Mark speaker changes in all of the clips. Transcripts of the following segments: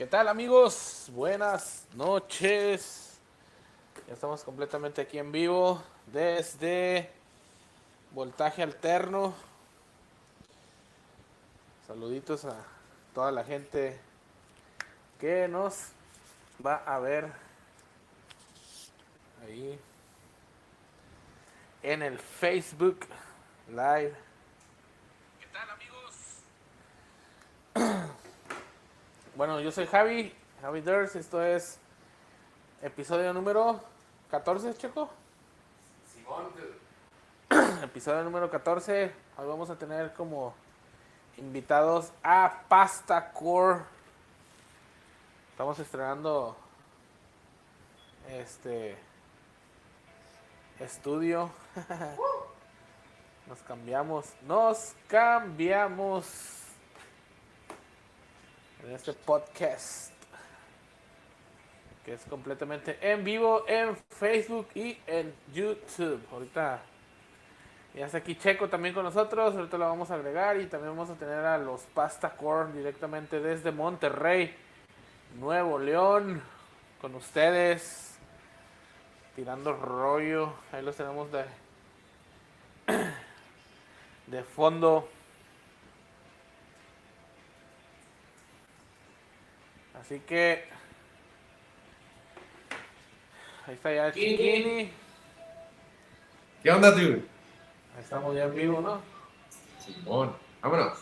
Speaker 1: ¿Qué tal amigos? Buenas noches. Ya estamos completamente aquí en vivo desde Voltaje Alterno. Saluditos a toda la gente que nos va a ver ahí en el Facebook Live. ¿Qué tal amigos? Bueno, yo soy Javi, Javi Durs, esto es episodio número 14, Checo.
Speaker 2: Simón,
Speaker 1: episodio número 14. Hoy vamos a tener como invitados a Pasta Core. Estamos estrenando este estudio. Nos cambiamos, nos cambiamos en este podcast que es completamente en vivo en Facebook y en YouTube. Ahorita ya está aquí Checo también con nosotros, ahorita lo vamos a agregar y también vamos a tener a los Pasta Corn directamente desde Monterrey, Nuevo León, con ustedes, tirando rollo, ahí los tenemos de, de fondo. Así que ahí está ya
Speaker 2: Kini.
Speaker 1: Chiquini.
Speaker 2: ¿Qué onda, dude?
Speaker 1: Ahí estamos ya en vivo, ¿no?
Speaker 2: Simón, vámonos.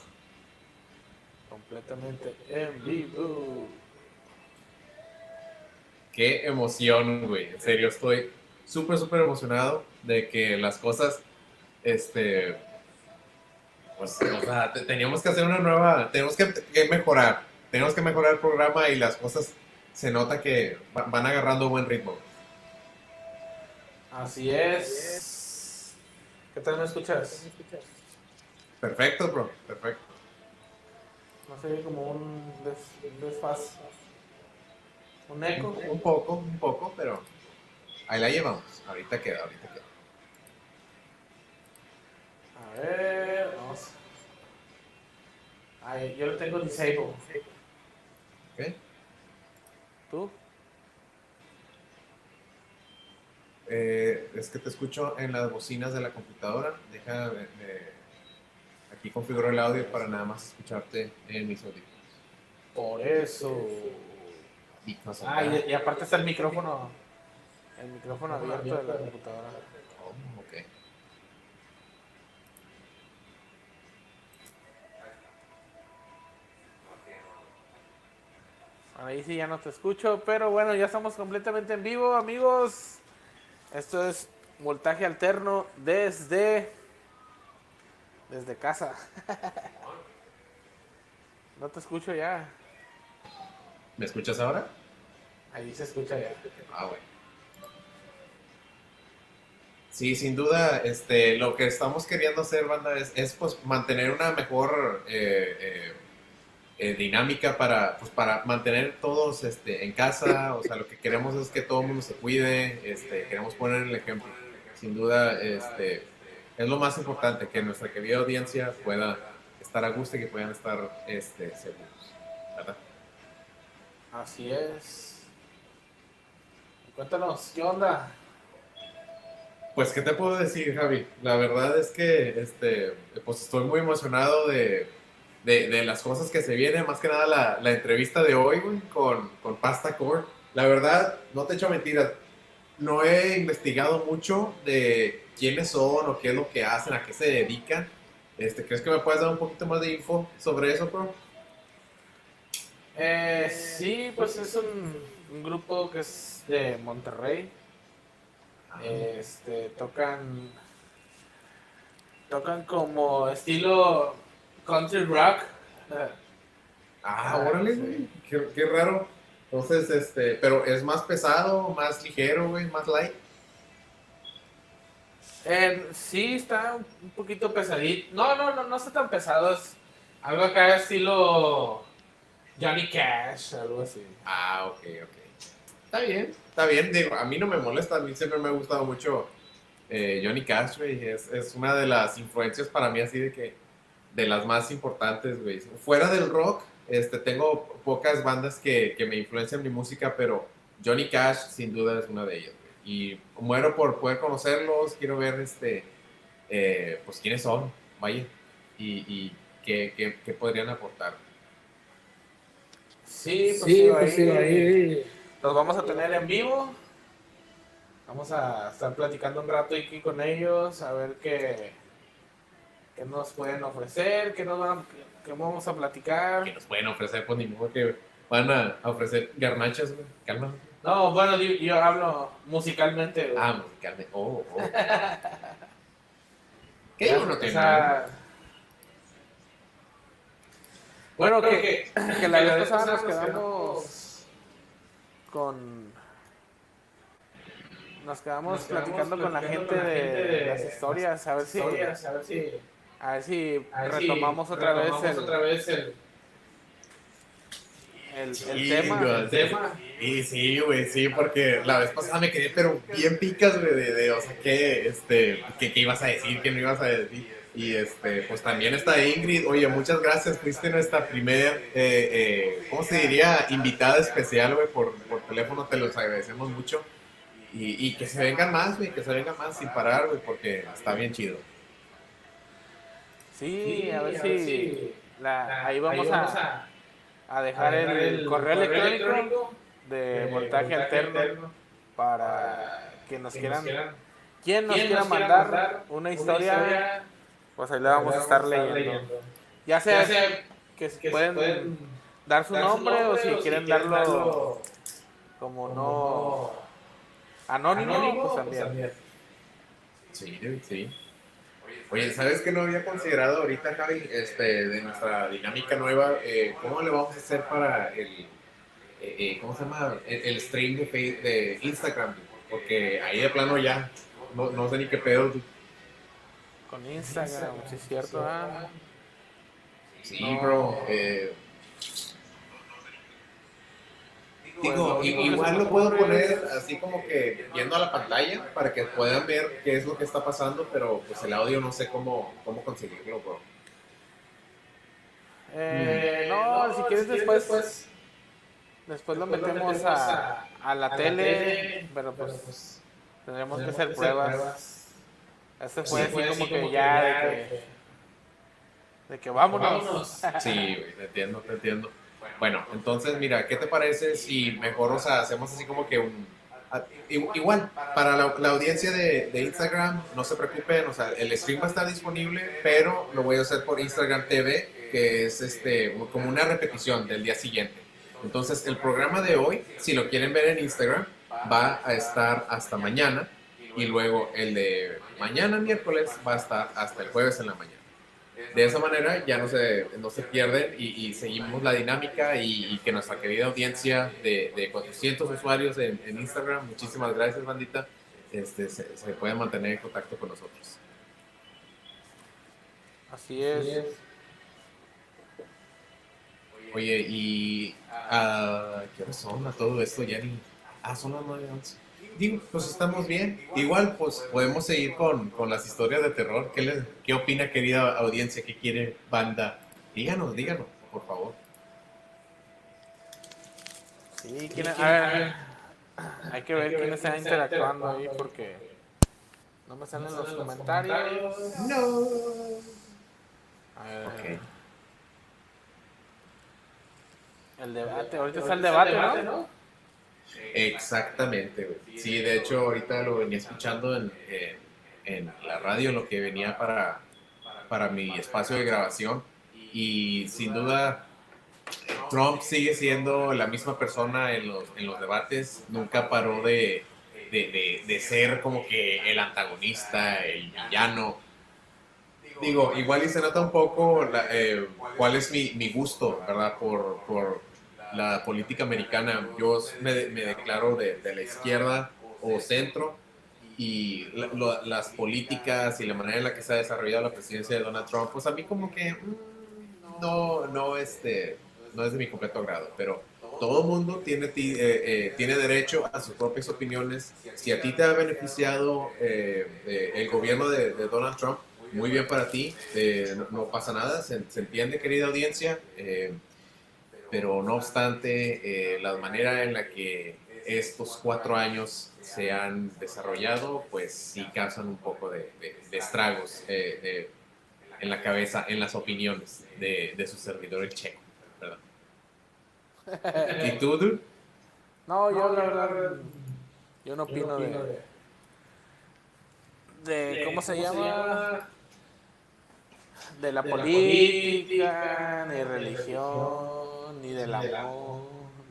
Speaker 1: Completamente en vivo.
Speaker 2: Qué emoción, güey. En serio, estoy súper, súper emocionado de que las cosas, este, pues, o sea, te- teníamos que hacer una nueva, tenemos que, que mejorar, tenemos que mejorar el programa y las cosas se nota que va- van agarrando buen ritmo.
Speaker 1: Así es. ¿Qué tal me escuchas?
Speaker 2: Perfecto, bro, perfecto.
Speaker 1: No ve como un, des, un desfaz. Un eco.
Speaker 2: Un poco, un poco, pero ahí la llevamos. Ahorita queda, ahorita queda.
Speaker 1: A ver, vamos. Ay, yo lo tengo disable. ¿Tú?
Speaker 2: Eh, es que te escucho en las bocinas de la computadora. Deja, de- de- aquí configuro el audio para nada más escucharte en mis audífonos.
Speaker 1: Por eso.
Speaker 2: Y
Speaker 1: Ah, y aparte está el micrófono. El micrófono abierto de la computadora. Ahí sí ya no te escucho, pero bueno, ya estamos completamente en vivo, amigos. Esto es voltaje alterno desde desde casa. No te escucho ya.
Speaker 2: ¿Me escuchas ahora?
Speaker 1: Ahí se escucha ya.
Speaker 2: Ah, bueno. Sí, sin duda, este, lo que estamos queriendo hacer, banda, es, es, pues mantener una mejor eh, eh, eh, dinámica para, pues, para mantener todos este, en casa. O sea, lo que queremos es que todo el mundo se cuide. Este, queremos poner el ejemplo. Sin duda, este, es lo más importante, que nuestra querida audiencia pueda estar a gusto y que puedan estar este, seguros. ¿verdad?
Speaker 1: Así es. Cuéntanos, ¿qué onda?
Speaker 2: Pues, ¿qué te puedo decir, Javi? La verdad es que este, pues estoy muy emocionado de, de, de las cosas que se vienen, más que nada la, la entrevista de hoy güey, con, con Pasta Core. La verdad, no te echo mentiras, no he investigado mucho de quiénes son o qué es lo que hacen, a qué se dedican. Este, ¿Crees que me puedes dar un poquito más de info sobre eso, bro?
Speaker 1: Eh, sí, pues es un, un grupo que es de Monterrey. Este, tocan tocan como estilo country rock. Eh,
Speaker 2: Ah, órale,
Speaker 1: sí.
Speaker 2: Qué, qué raro. Entonces, este, pero es más pesado, más ligero, güey, más light.
Speaker 1: Eh, sí, está un un poquito pesadito. No, no, no, no está tan pesado. Es algo acá estilo Johnny Cash, algo así.
Speaker 2: Ah, ok, ok. Está bien, está bien. Digo, a mí no me molesta, a mí siempre me ha gustado mucho eh, Johnny Cash, güey. Es, es una de las influencias para mí así de que, de las más importantes, güey. Fuera del rock, Este, tengo pocas bandas que, que me influencian mi música, pero Johnny Cash sin duda es una de ellas. Y muero por poder conocerlos, quiero ver este, eh, pues quiénes son, vaya, y, y qué, qué, qué podrían aportar.
Speaker 1: Sí, pues,
Speaker 3: Sí,
Speaker 1: sí,
Speaker 3: pues sí, ahí.
Speaker 1: Los vamos a tener en vivo. Vamos a estar platicando un rato aquí con ellos, a ver qué, qué nos pueden ofrecer, qué nos van, qué vamos a
Speaker 2: Que
Speaker 1: platicar.
Speaker 2: nos pueden ofrecer, pues ni modo que van a ofrecer garnachas, güey. Calma.
Speaker 1: No, bueno, yo, yo hablo musicalmente. güey.
Speaker 2: Ah, musicalmente. Oh, oh. ¿Qué
Speaker 1: Ya,
Speaker 2: digo? No.
Speaker 1: Bueno,
Speaker 2: Bueno,
Speaker 1: que, que la vez pasada nos quedamos con. Nos quedamos
Speaker 3: Nos quedamos
Speaker 1: platicando con la gente
Speaker 3: platicando con la
Speaker 1: de,
Speaker 3: gente de
Speaker 1: las historias, a ver si,
Speaker 3: Historias, a ver si,
Speaker 1: a ver si
Speaker 3: a ver si
Speaker 1: retomamos otra
Speaker 3: retomamos
Speaker 1: vez el,
Speaker 3: otra vez el,
Speaker 1: el, el
Speaker 2: Sí,
Speaker 1: tema. el tema.
Speaker 2: Y sí, güey, sí, porque la vez pasada me quedé, pero bien picas, güey, de, de, o sea, ¿qué, este, qué, qué ibas a decir, qué no ibas a decir. Y, este, pues también está Ingrid. Oye, muchas gracias, fuiste nuestra primer, eh, eh, ¿cómo se diría? Invitada especial, güey, por, por teléfono, te los agradecemos mucho. Y, y que se vengan más, güey, que se vengan más sin parar, güey, porque está bien chido.
Speaker 1: Sí,
Speaker 3: Sí,
Speaker 1: a ver si, la-
Speaker 3: la-
Speaker 1: ahí vamos, a, a dejar,
Speaker 3: a
Speaker 1: el, correo electrónico de voltaje alterno para que nos quieran, quien nos quiera mandar una historia, pues ahí le vamos a estar leyendo. Ya sea,
Speaker 3: Ya sea
Speaker 1: que,
Speaker 3: que
Speaker 1: pueden,
Speaker 3: pueden
Speaker 1: dar su
Speaker 3: dar su
Speaker 1: nombre, o si quieren darlo,
Speaker 3: darlo
Speaker 1: como no anónimo,
Speaker 3: anónimo,
Speaker 1: pues
Speaker 3: pues
Speaker 1: también.
Speaker 3: también.
Speaker 2: Sí, sí. Oye, ¿sabes qué no había considerado ahorita, Javi? Este, de nuestra dinámica nueva, eh, ¿cómo le vamos a hacer para el, eh, eh, ¿cómo se llama? El, el stream de, Instagram, porque ahí de plano ya, no, no sé ni qué pedo.
Speaker 1: Con Instagram, si es cierto. ah.
Speaker 2: Sí,
Speaker 1: No.
Speaker 2: bro. eh,
Speaker 1: Pues
Speaker 2: digo, igual lo puedo poner así como que viendo a la pantalla para que puedan ver qué es lo que está pasando, pero pues el audio no sé cómo, cómo conseguirlo, bro.
Speaker 1: Eh, no, si quieres después, después lo metemos a, a la tele, pero pues tendremos que hacer pruebas. Este fue así como que ya de que, de que vámonos.
Speaker 3: Vámonos.
Speaker 2: Sí, te entiendo, te entiendo. Bueno, entonces, mira, ¿qué te parece si mejor, o sea, hacemos así como que un... Igual, para la, audiencia de, de Instagram, no se preocupen, o sea, el stream va a estar disponible, pero lo voy a hacer por Instagram TV, que es este como una repetición del día siguiente. Entonces, el programa de hoy, si lo quieren ver en Instagram, va a estar hasta mañana, y luego el de mañana, miércoles, va a estar hasta el jueves en la mañana. De esa manera ya no se, no se pierden y, y seguimos la dinámica y, y que nuestra querida audiencia de, de 400 usuarios en, en Instagram, muchísimas gracias bandita, este, se, se pueden mantener en contacto con nosotros.
Speaker 1: Así es.
Speaker 2: Oye, y ah, ¿qué horas son a todo esto? Ya ni... Ah, son las 9, 11. Digo, pues estamos bien. Igual, pues podemos seguir con, con las historias de terror. ¿Qué, le- ¿Qué opina, querida audiencia? ¿Qué quiere banda? Díganos, díganos, por favor.
Speaker 1: Sí, ¿quién- a ver, hay que ver quién está interactuando ahí porque no me salen los comentarios.
Speaker 2: No.
Speaker 1: A ver,
Speaker 2: Ok.
Speaker 1: El debate, ahorita está el debate, ¿no?
Speaker 2: Exactamente, güey. Sí, de hecho, ahorita lo venía escuchando en, en- la radio, lo que venía para, para mi espacio de grabación. Y sin duda, Trump sigue siendo la misma persona en los, en los debates. Nunca paró de, de, de- de ser como que el antagonista, el villano. Digo, igual y se nota un poco eh, cuál es mi, mi gusto, ¿verdad? Por, por la política americana. Yo me, me declaro de, de la izquierda o centro y la- lo- las políticas y la manera en la que se ha desarrollado la presidencia de Donald Trump, pues a mí como que mm, no, no, este, no es de mi completo agrado, pero todo mundo tiene, ti- eh, eh, tiene derecho a sus propias opiniones. Si a ti te ha beneficiado eh, eh, el gobierno de, de Donald Trump, muy bien para ti, eh, no, no pasa nada, se, se entiende, querida audiencia. Pero no obstante, eh, la manera en la que estos cuatro años se han desarrollado, pues sí causan un poco de, de- de estragos eh, de- en la cabeza, en las opiniones de, de su servidor el checo, ¿verdad? ¿Y tú, dude?
Speaker 1: No, yo la verdad, yo no opino de, de, ¿cómo se llama? De la
Speaker 3: de la
Speaker 1: política,
Speaker 3: política,
Speaker 1: ni
Speaker 3: ni
Speaker 1: religión, ni del amor,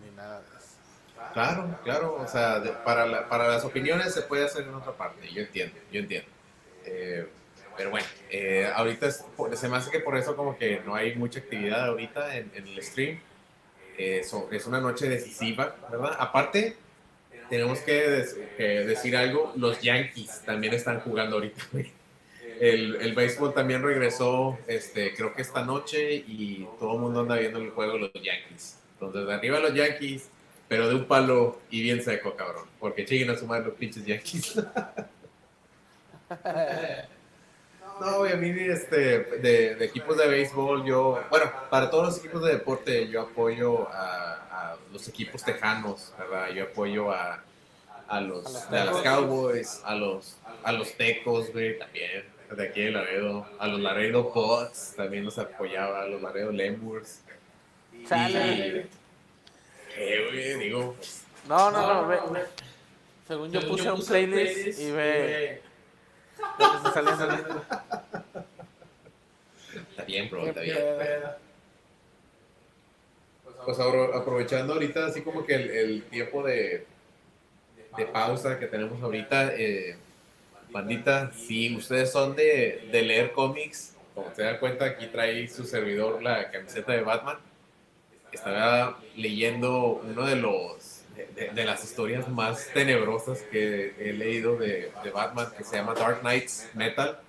Speaker 1: ni nada de eso.
Speaker 2: Claro, claro, o sea, de- para, la- para las opiniones se puede hacer en otra parte, yo entiendo, yo entiendo. Eh, pero bueno, eh, ahorita es- se me hace que por eso como que no hay mucha actividad ahorita en, en el stream. Eh, so- es una noche decisiva, ¿verdad? Aparte, tenemos que, des- que decir algo, los Yankees también están jugando ahorita. El, el béisbol también regresó, este, creo que esta noche y todo el mundo anda viendo el juego de los Yankees. Entonces, de arriba los Yankees, pero de un palo y bien seco, cabrón. Porque chinguen a sumar los pinches Yankees. No, güey, a mí este, de, de equipos de béisbol, yo, bueno, para todos los equipos de deporte, yo apoyo a, a los equipos tejanos, ¿verdad? Yo apoyo a, a los,
Speaker 1: A los.
Speaker 2: Cowboys, a los, a los Tecos, güey, también, de aquí de Laredo, a los Laredo Bots, también los apoyaba, a los Laredo Lemurs.
Speaker 1: Chale.
Speaker 2: Eh, güey, digo, pues,
Speaker 1: No, no, no, ve, ve. Según yo puse un playlist y ve lo que está saliendo.
Speaker 2: está bien, bro, está bien. Pues ahora, aprovechando ahorita así como que el, el tiempo de, de pausa que tenemos ahorita, eh, bandita, si ustedes son de, leer cómics, como se dan cuenta, aquí trae su servidor la camiseta de Batman. Estaba leyendo uno de los de, las historias más tenebrosas que he leído de, de Batman, que se llama Dark Knights Metal.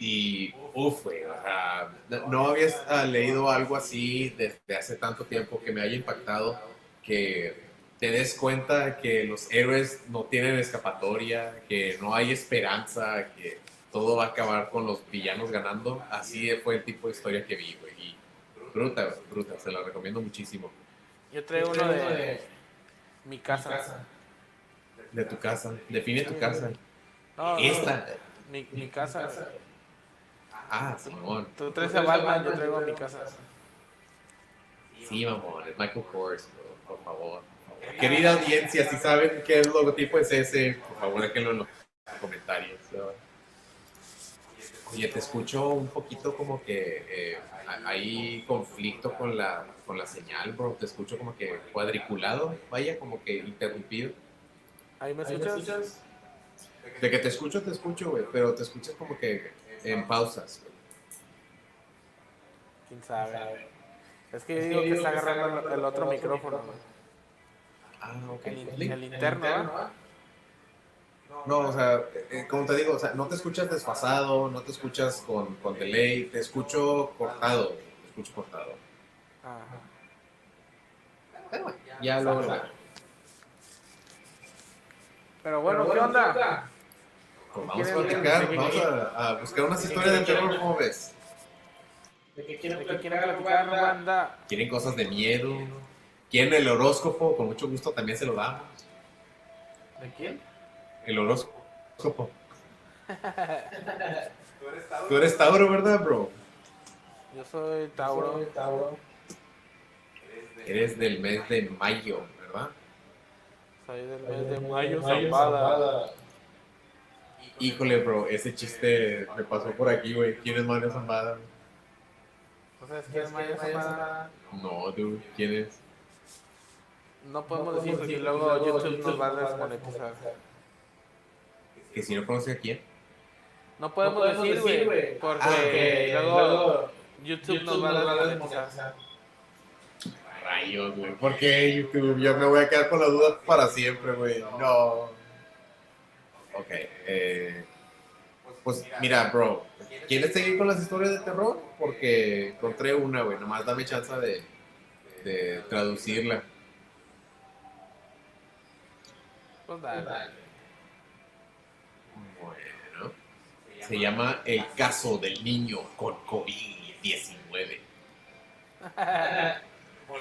Speaker 2: Y, uff, sea, no, ah, leído algo así desde hace tanto tiempo que me haya impactado, que te des cuenta que los héroes no tienen escapatoria, que no hay esperanza, que todo va a acabar con los villanos ganando. Así fue el tipo de historia que vi, güey. Y bruta, bruta, se la recomiendo muchísimo.
Speaker 1: Yo traigo uno de mi casa.
Speaker 2: De tu casa, define tu casa.
Speaker 1: No, no,
Speaker 2: Esta.
Speaker 1: Mi, mi casa.
Speaker 2: Ah, Simón.
Speaker 1: Tú traes a Batman, yo traigo a mi casa.
Speaker 2: Sí, mamón, es Michael Kors, bro, por favor. Querida audiencia, si saben qué logotipo es ese, por favor déjenlo en los comentarios. Oye, te escucho un poquito como que eh, hay conflicto con la, con la señal, bro. Te escucho como que cuadriculado, vaya, como que interrumpido.
Speaker 1: ¿Ahí me
Speaker 3: ¿Ahí me
Speaker 1: escuchas?
Speaker 2: De que te escucho, te escucho, güey, pero te escuchas como que en pausas.
Speaker 1: ¿Quién sabe? Es que yo digo que está agarrando el, el otro micrófono. güey.
Speaker 2: Ah, ok.
Speaker 1: El, el interno, ¿ah?
Speaker 2: No, o sea, eh, como te digo, o sea, no te escuchas desfasado, no te escuchas con, con delay, te escucho cortado, te escucho cortado.
Speaker 1: Ajá.
Speaker 2: Pero bueno, ya luego lo.
Speaker 1: Pero bueno, ¿qué onda?
Speaker 2: Pues vamos a
Speaker 1: ¿Quieren-
Speaker 2: platicar, vamos a, a buscar unas historias de terror, ¿cómo ves?
Speaker 3: ¿De qué quieren
Speaker 1: ¿De qué quieren
Speaker 3: platicar, banda?
Speaker 2: ¿Quieren cosas de miedo? ¿Quieren el horóscopo? Con mucho gusto también se lo damos.
Speaker 3: ¿De quién?
Speaker 2: El horóscopo. Tú eres Tauro, ¿verdad, bro?
Speaker 1: Yo soy Tauro.
Speaker 3: Soy Tauro.
Speaker 2: Eres del mes de mayo, ¿verdad?
Speaker 1: Soy del mes de mayo,
Speaker 3: Mayo
Speaker 1: Zambada.
Speaker 2: Híjole, bro, ese chiste me pasó por aquí, güey. ¿Quién es Mario Zambada?
Speaker 1: ¿No sabes quién es Mayo Zambada?
Speaker 2: No, dude, ¿quién es?
Speaker 1: No podemos decir porque luego YouTube nos va a desmonetizar.
Speaker 2: Que si no conoce a quién.
Speaker 1: No podemos decir, güey, porque
Speaker 2: Ah,
Speaker 3: Que
Speaker 1: luego
Speaker 3: luego
Speaker 1: YouTube
Speaker 3: YouTube
Speaker 1: nos va a desmonetizar.
Speaker 3: desmonetizar.
Speaker 2: Rayos, güey. ¿Por qué YouTube? Yo me voy a quedar con la duda para siempre, güey. No. Ok, eh. Pues mira, bro. ¿Quieres seguir con las historias de terror? Porque encontré una, güey. Nomás dame chance de, de traducirla.
Speaker 1: Pues dale.
Speaker 2: Bueno. Se llama El caso del niño con COVID-19.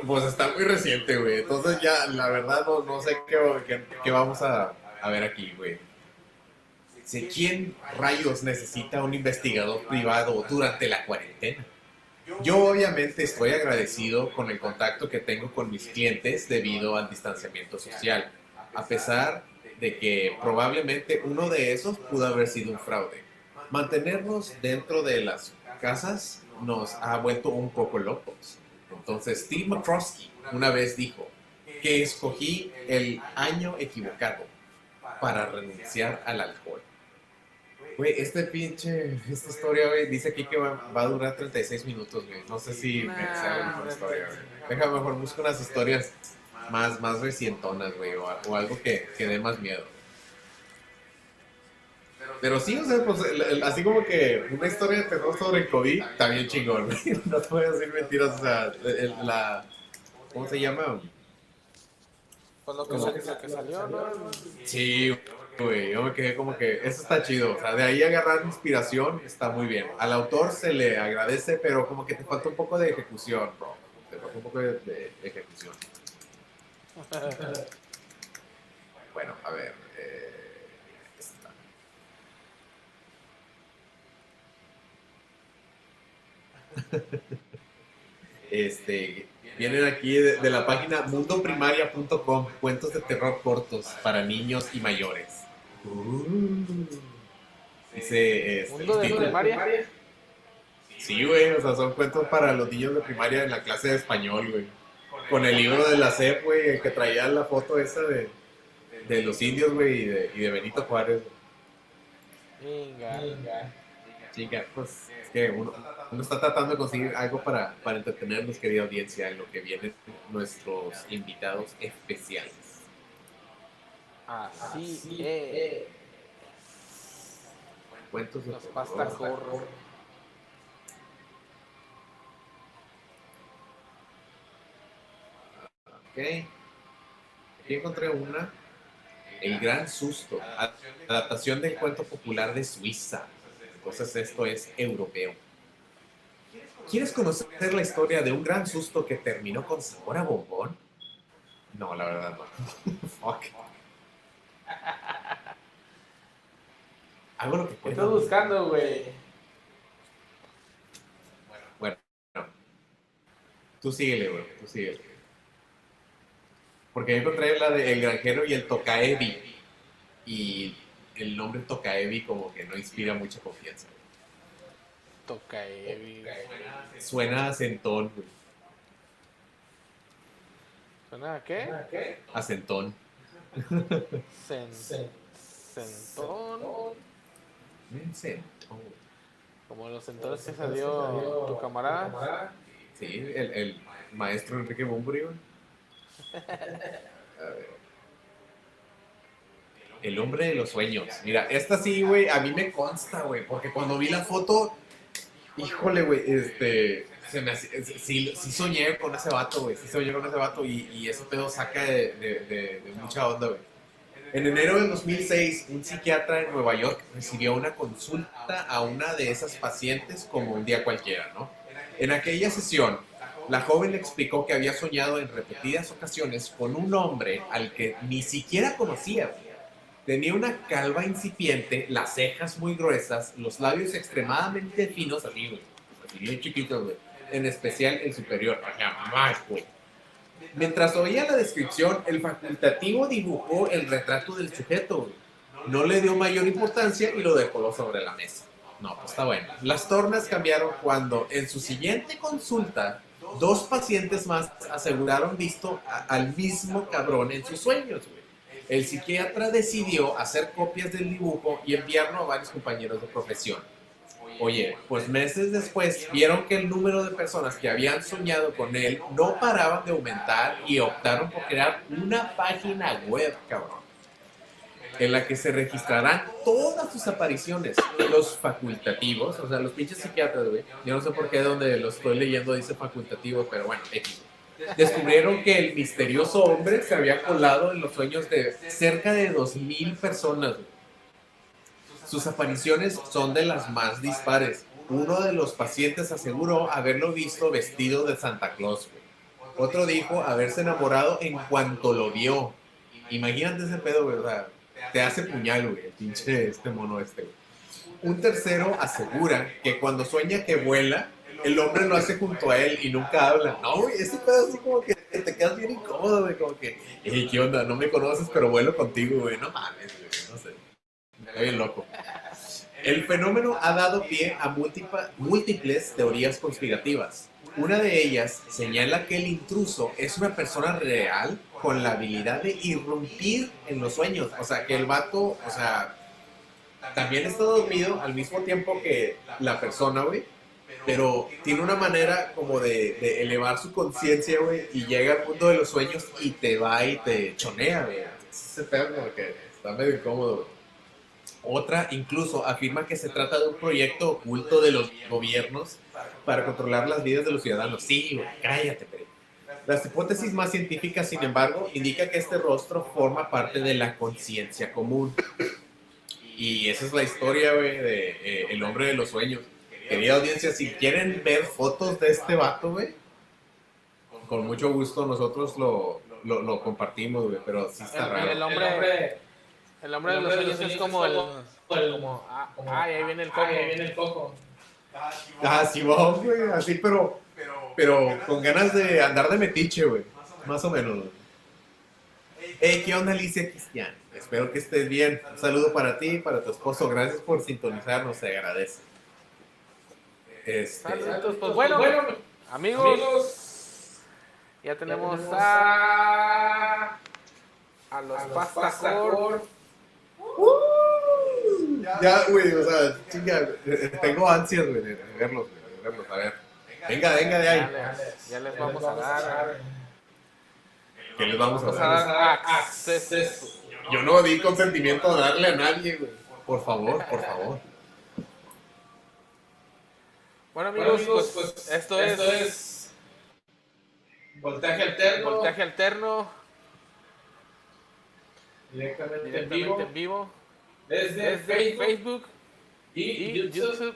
Speaker 2: Pues está muy reciente, güey. Entonces ya, la verdad, no, no sé qué, qué- qué vamos a, a ver aquí, güey. ¿quién rayos necesita un investigador privado durante la cuarentena? Yo obviamente estoy agradecido con el contacto que tengo con mis clientes debido al distanciamiento social, a pesar de que probablemente uno de esos pudo haber sido un fraude. Mantenernos dentro de las casas nos ha vuelto un poco locos. Entonces Steve McCroskey una vez dijo que escogí el año equivocado para renunciar al alcohol. Güey, este pinche, esta historia, güey, dice aquí que va, va a durar 36 minutos, güey. No sé si me
Speaker 1: Nah,
Speaker 2: sea la mejor
Speaker 1: hombre,
Speaker 2: historia, güey. Déjame mejor busco unas historias más, más recientonas, güey, o, algo que, que dé más miedo. Pero sí, o sea, pues, el- el- así como que una historia de terror sobre el COVID, bien chingón, güey. No te voy a decir mentiras, o sea, el- la... ¿Cómo se llama?
Speaker 1: Pues lo que, salió, ¿no?
Speaker 2: Sí, güey, yo me quedé como que eso está chido, o sea, de ahí agarrar inspiración está muy bien. Al autor se le agradece, pero como que te falta un poco de ejecución, bro. Te falta un poco de, de ejecución. Bueno, a ver. eh, esta. Este, vienen aquí de, de la página mundoprimaria.com, cuentos de terror cortos para niños y mayores. Uh. Dice, este,
Speaker 1: Mundo de primaria.
Speaker 2: Sí, güey, o sea, son cuentos para los niños de primaria en la clase de español, güey. Con el libro de la SEP, güey, el que traía la foto esa de, de los indios, güey, y de, y de Benito Juárez.
Speaker 1: Venga.
Speaker 2: Chica, pues es que uno, uno está tratando de conseguir algo para, para entretenernos, querida audiencia, en lo que vienen nuestros invitados especiales.
Speaker 1: Así es.
Speaker 2: Cuentos de
Speaker 1: Los
Speaker 2: terror. Ok. Aquí encontré una. El gran susto. Adaptación del cuento popular de Suiza. Entonces esto es europeo. ¿Quieres conocer la historia de un gran susto que terminó con sabor a bombón? No, la verdad no. Fuck. Hago lo que
Speaker 1: Estoy
Speaker 2: puedo.
Speaker 1: buscando, güey.
Speaker 2: Bueno, tú síguele, güey, tú síguele. Porque yo encontré la de El Granjero y el Tokaevi. Y el nombre Tokaevi como que no inspira mucha confianza.
Speaker 1: Toca Evi.
Speaker 2: Suena a centón, güey.
Speaker 1: ¿Suena a qué?
Speaker 2: A centón.
Speaker 1: Cen- Centón.
Speaker 2: Mm, Centón.
Speaker 1: Como los centones que salió tu camarada.
Speaker 2: Sí, el, el maestro Enrique Bumburi, güey. El hombre de los sueños. Mira, esta sí, güey, a mí me consta, güey, porque cuando vi la foto, híjole, güey, este, se sí, soñé con ese vato, güey, sí soñé con ese vato y, y ese pedo saca de, de- de- de mucha onda, güey. En enero del 2006, un psiquiatra en Nueva York recibió una consulta a una de esas pacientes como un día cualquiera, ¿no? En aquella sesión, la joven le explicó que había soñado en repetidas ocasiones con un hombre al que ni siquiera conocía. Tenía una calva incipiente, las cejas muy gruesas, los labios extremadamente finos, así, güey. Así bien chiquitos, güey. En especial el superior, más, güey. Mientras oía la descripción, el facultativo dibujó el retrato del sujeto. No le dio mayor importancia y lo dejó sobre la mesa. No, pues está bueno. Las tornas cambiaron cuando en su siguiente consulta, dos pacientes más aseguraron visto al mismo cabrón en sus sueños, güey. El psiquiatra decidió hacer copias del dibujo y enviarlo a varios compañeros de profesión. Oye, pues meses después vieron que el número de personas que habían soñado con él no paraban de aumentar y optaron por crear una página web, cabrón en la que se registrarán todas sus apariciones, los facultativos, o sea, los pinches psiquiatras, güey. Yo no sé por qué donde lo estoy leyendo dice facultativo, pero bueno, X. Descubrieron que el misterioso hombre se había colado en los sueños de cerca de 2.000 personas. güey. Sus apariciones son de las más dispares. Uno de los pacientes aseguró haberlo visto vestido de Santa Claus, güey. Otro dijo haberse enamorado en cuanto lo vio. Imagínate ese pedo, ¿verdad? Te hace puñal, güey, el pinche este mono este, güey. Un tercero asegura que cuando sueña que vuela, el hombre lo hace junto a él y nunca habla. No, güey, ese pedo así como que te quedas bien incómodo, güey, como que, hey, ¿qué onda? No me conoces, pero vuelo contigo, güey. No mames, güey, no sé. Estoy bien loco. El fenómeno ha dado pie a múltiples teorías conspirativas. Una de ellas señala que el intruso es una persona real con la habilidad de irrumpir en los sueños. O sea, que el vato, o sea, también está dormido al mismo tiempo que la persona, güey. Pero tiene una manera como de, elevar su conciencia, güey, y llega al mundo de los sueños y te va y te chonea, güey. Ese pedo que está medio incómodo, güey. Otra incluso afirma que se trata de un proyecto oculto de los gobiernos para controlar las vidas de los ciudadanos. Sí, güey, cállate, pero. Las hipótesis más científicas, sin embargo, indican que este rostro forma parte de la conciencia común. Y esa es la historia, güey, de eh, El hombre de los sueños. Querida audiencia, si quieren ver fotos de este vato, güey, con mucho gusto nosotros lo, lo, lo compartimos, güey, pero sí está
Speaker 1: El-
Speaker 2: raro.
Speaker 1: el hombre- El hombre de los sueños es como el. Como, ah, viene el coco.
Speaker 3: Ahí viene el coco.
Speaker 2: Ah, sí, vamos, güey, así, pero, pero con ganas de andar de metiche, güey. Más o menos. güey. Hey, ¿qué onda, Alicia Cristian? Espero que estés bien. Un saludo para ti y para tu esposo. Gracias por sintonizarnos, se agradece. Este,
Speaker 1: Saludos, pues bueno, amigos,
Speaker 3: amigos,
Speaker 1: ya tenemos
Speaker 3: tenemos
Speaker 1: a. A los
Speaker 3: a los
Speaker 2: ya, güey, o sea, chinga, eh, tengo ansias, güey, de de verlos, güey, de verlos. A ver, venga, venga de
Speaker 1: Ya
Speaker 2: ahí.
Speaker 1: les, ya les vamos a dar.
Speaker 2: ¿Qué les vamos a dar?
Speaker 1: acceso.
Speaker 2: Yo no di consentimiento a darle a nadie, güey. Por favor, por favor.
Speaker 1: Bueno, amigos, pues, esto, es,
Speaker 3: voltaje alterno.
Speaker 1: voltaje alterno,
Speaker 3: directamente, en vivo.
Speaker 1: en vivo,
Speaker 3: Desde,
Speaker 1: desde
Speaker 3: Facebook,
Speaker 1: Facebook
Speaker 3: y,
Speaker 1: y
Speaker 3: YouTube.
Speaker 1: YouTube.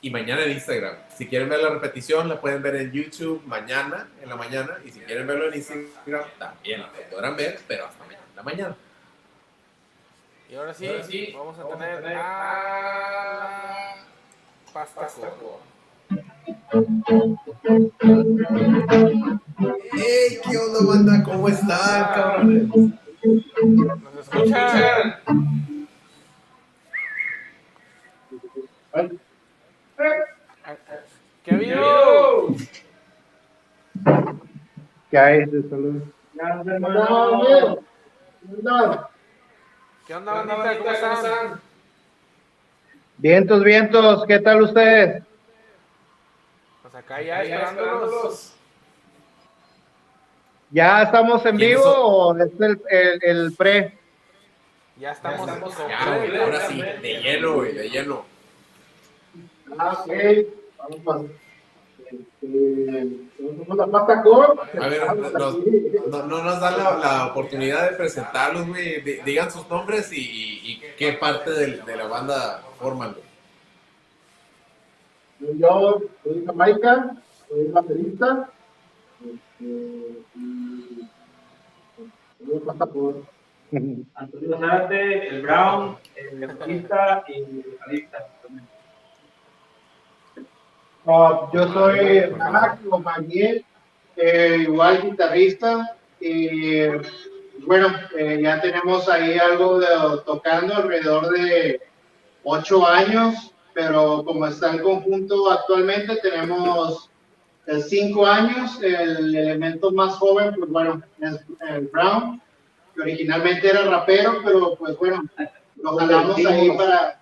Speaker 2: Y mañana en Instagram. Si quieren ver la repetición, la pueden ver en YouTube mañana, en la mañana. Y si quieren verlo en Instagram, también la podrán ver, pero hasta mañana en la mañana.
Speaker 1: Y ahora sí,
Speaker 3: Ahora sí,
Speaker 1: vamos a
Speaker 3: vamos a
Speaker 1: tener a. Pastacor.
Speaker 2: ¡Hey! ¿Qué onda, banda? ¿Cómo están, cabrones?
Speaker 1: ¿Nos escuchan? ¿Qué ha habido?
Speaker 4: ¿Qué hay de salud?
Speaker 1: ¿Qué onda, bandita? ¿Cómo están?
Speaker 4: Vientos, vientos, ¿qué tal ustedes?
Speaker 1: Pues acá ya esperándolos.
Speaker 4: ¿Ya estamos en
Speaker 2: ¿Quiénes
Speaker 4: vivo o es el, el, el pre?
Speaker 1: Ya estamos,
Speaker 3: Ya estamos
Speaker 2: Ya, ahora sí, de lleno, güey, de lleno.
Speaker 4: Ah, ok. Vamos a... Somos la pasta con.
Speaker 2: A ver, nos- no, no nos da la, la oportunidad de presentarlos, güey. Di- Digan sus nombres y, y- y qué parte de, la banda forman, güey.
Speaker 4: Yo soy Jamaica, soy baterista. Este, y-.
Speaker 5: Antonio Zárate, el Brown, el bajista y el vocalista. también.
Speaker 4: Ah, yo soy Mac o Magiel, eh, igual guitarrista. Y bueno, eh, ya tenemos ahí algo de, tocando alrededor de ocho años, pero como está el conjunto actualmente, tenemos eh, cinco años. El elemento más joven, pues bueno, es el Brown, que originalmente era rapero, pero pues bueno, lo jalamos ahí para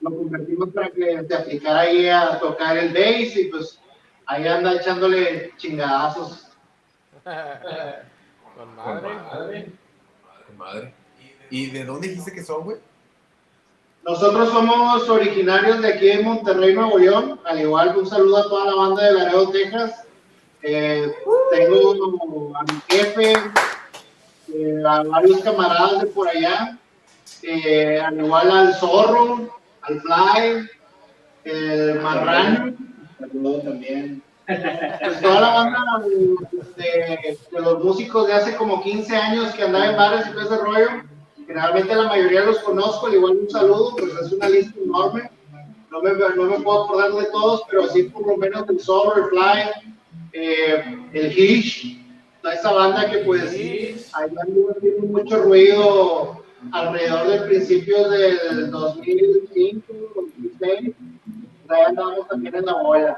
Speaker 4: lo convertimos para que se aplicara ahí a tocar el bass y pues ahí anda echándole chingadazos.
Speaker 1: Con madre.
Speaker 3: Madre.
Speaker 2: Madre, madre. ¿Y de dónde dijiste que son, güey?
Speaker 4: Nosotros somos originarios de aquí de Monterrey, Nuevo León. Al igual que un saludo a toda la banda de Laredo, Texas. Eh, tengo a mi jefe, eh, a varios camaradas de por allá, eh, al igual al zorro, al fly, el marrano. Saludo también. pues toda la banda de, de los músicos de hace como 15 años que andaba en bares y todo ese rollo, generalmente la mayoría los conozco, al igual un saludo, pues es una lista enorme. No me, no me puedo acordar de todos, pero sí por lo menos el Soul, Fly, eh, el Hish, toda esa banda que pues ahí anduvo mucho ruido alrededor del principio del 2005, 2006. Ahí andábamos también en la bola.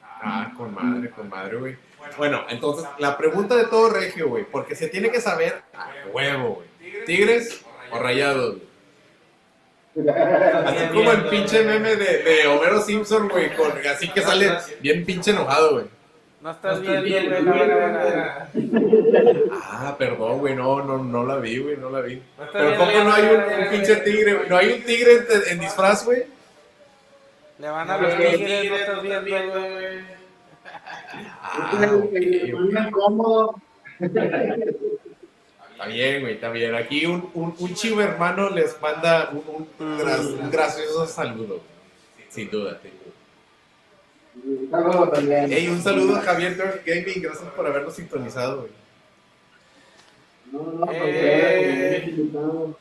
Speaker 2: Ah, con madre, con madre, güey. Bueno, entonces, la pregunta de todo regio, güey, porque se tiene que saber a huevo, güey. ¿Tigres o rayados? Así como el pinche meme de, de Homero Simpson, güey, con, así que sale bien pinche enojado, güey.
Speaker 1: No estás
Speaker 3: bien,
Speaker 1: güey,
Speaker 3: güey.
Speaker 2: Ah, perdón, güey, no, no, no la vi, güey, no la vi.
Speaker 1: No
Speaker 2: Pero ¿cómo no hay
Speaker 1: güey,
Speaker 2: un, un pinche tigre, güey? ¿No hay un tigre en, en disfraz, güey?
Speaker 1: Le van a los tigres, no estás viendo, güey.
Speaker 2: Ah. Está bien, güey, está bien. Aquí un, un, un chivo hermano les manda un, un, gra- un gracioso saludo. Sin duda, sin duda.
Speaker 4: Saludos también.
Speaker 2: Ey, un saludo a Javier Gaming, gracias por habernos sintonizado, güey.
Speaker 4: No, no, pues,
Speaker 1: Eh.
Speaker 4: eh, no.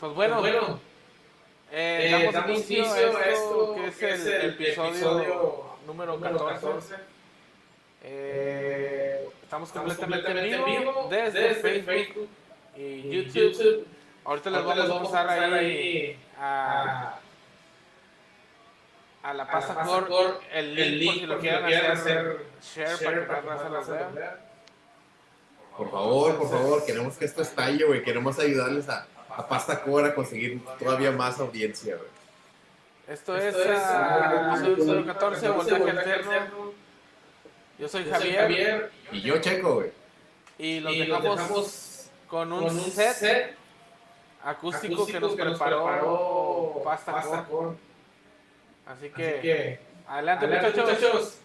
Speaker 1: Pues bueno,
Speaker 3: bueno,
Speaker 1: eh,
Speaker 3: eh,
Speaker 1: damos
Speaker 3: damos
Speaker 1: inicio
Speaker 3: inicio
Speaker 1: a esto, que es el, episodio, número 14. Eh, estamos
Speaker 3: Estamos
Speaker 1: completamente en vivo desde, Facebook, y YouTube. Ahorita les vamos a pasar ahí a,
Speaker 3: a,
Speaker 1: a la
Speaker 3: a
Speaker 1: pasta
Speaker 3: la
Speaker 1: core
Speaker 3: Core,
Speaker 1: el
Speaker 3: el
Speaker 1: link,
Speaker 3: link
Speaker 1: por si lo quieren hacer share,
Speaker 3: share
Speaker 1: para que
Speaker 3: para
Speaker 1: más lo vea.
Speaker 2: Por favor, por favor, queremos que esto estalle, güey. Queremos ayudarles a, a Pasta Core a conseguir todavía más audiencia, güey.
Speaker 1: Esto es
Speaker 3: Esto es
Speaker 1: ah,
Speaker 3: ah,
Speaker 1: episodio número 14, voltaje alterno.
Speaker 3: Yo soy
Speaker 1: Javier,
Speaker 3: Javier
Speaker 2: Y yo checo, güey.
Speaker 1: y los
Speaker 3: y los
Speaker 1: dejamos,
Speaker 3: dejamos
Speaker 1: con
Speaker 3: con
Speaker 1: un,
Speaker 3: un
Speaker 1: set,
Speaker 3: set
Speaker 1: acústico,
Speaker 3: acústico
Speaker 1: que nos preparó, Pasta, Core.
Speaker 3: Core.
Speaker 1: Así
Speaker 3: Así
Speaker 1: que,
Speaker 3: que,
Speaker 1: adelante,
Speaker 3: adelante,
Speaker 1: muchachos.
Speaker 3: muchachos.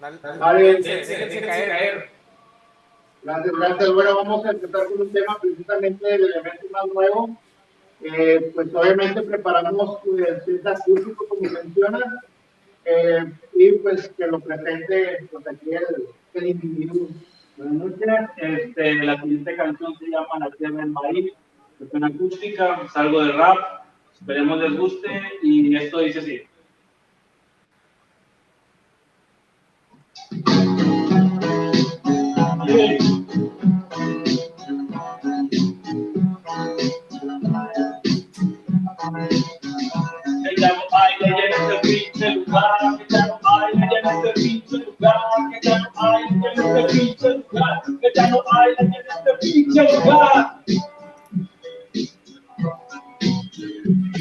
Speaker 1: Dale-
Speaker 4: Vale,
Speaker 1: déjense,
Speaker 3: Déjense,
Speaker 1: caer.
Speaker 3: caer.
Speaker 4: Gracias, gracias. Bueno, vamos a empezar con un tema precisamente del elemento más nuevo. Eh, pues obviamente preparamos el set acústico, como mencionas, eh, y pues que lo presente pues, aquí el, el individuo.
Speaker 5: Buenas noches. Este, la siguiente canción se llama La Tierra del Maíz. Es una acústica, es algo de rap. Esperemos les guste. Y esto dice así. Que ya este pinche lugar, que ya no hay ley en este pinche lugar, que ya no hay ley en este pinche lugar, ya este pinche lugar.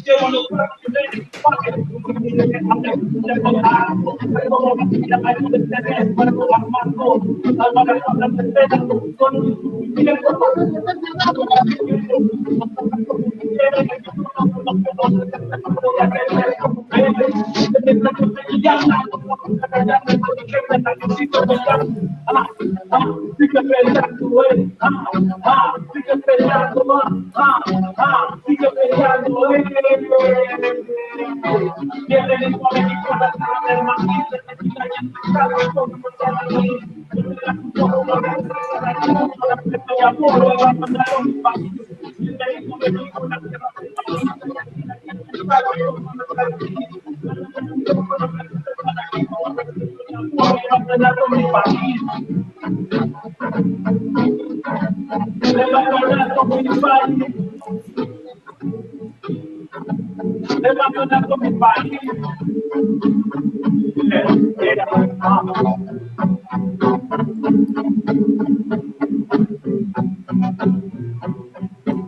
Speaker 5: viajes, lo que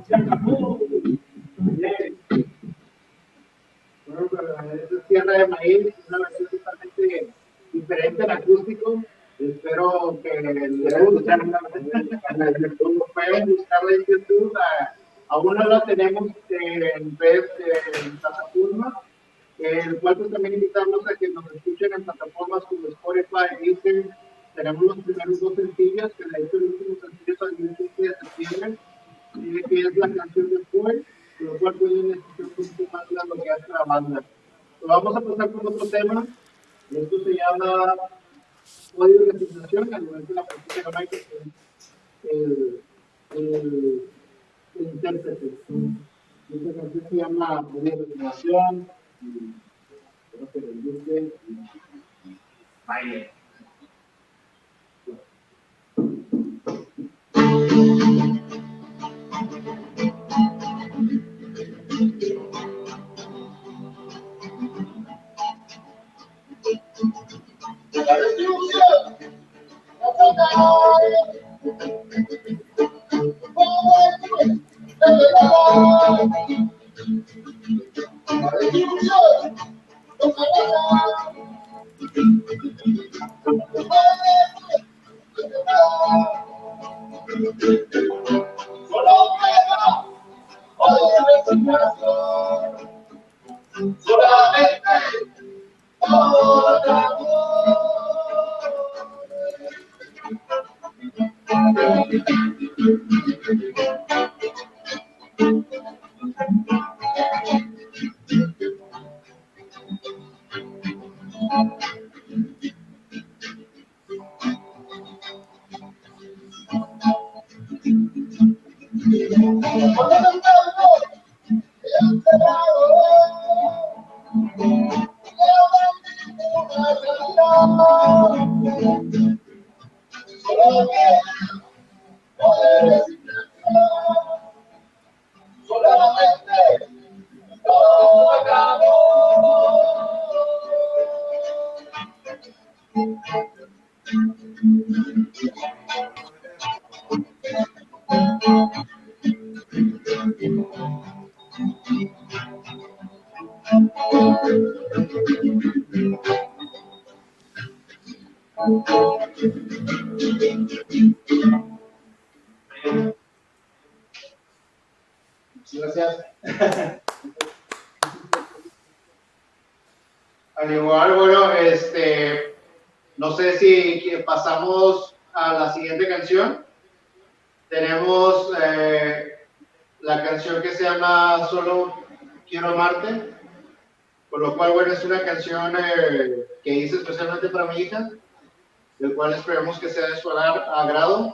Speaker 5: Se
Speaker 4: acabou Tierra de Maíz, una versión totalmente diferente al acústico. Espero que les guste. Pueden buscarla en YouTube. Aún no la tenemos en vez en plataforma, el cual pues también invitamos a que nos escuchen en plataformas como Spotify, Deezer. Tenemos los primeros dos sencillos, que de hecho el último sencillo salió el 15 de septiembre, que es la canción de con lo cual pueden escuchar un poquito más de lo que hace la banda. Vamos a pasar con otro tema. Esto se llama código de asignación, al momento de la práctica de Michael, el, el, el intérprete. Esta canción se llama código de asignación. y Espero que les guste. y- y Baile. Agrado.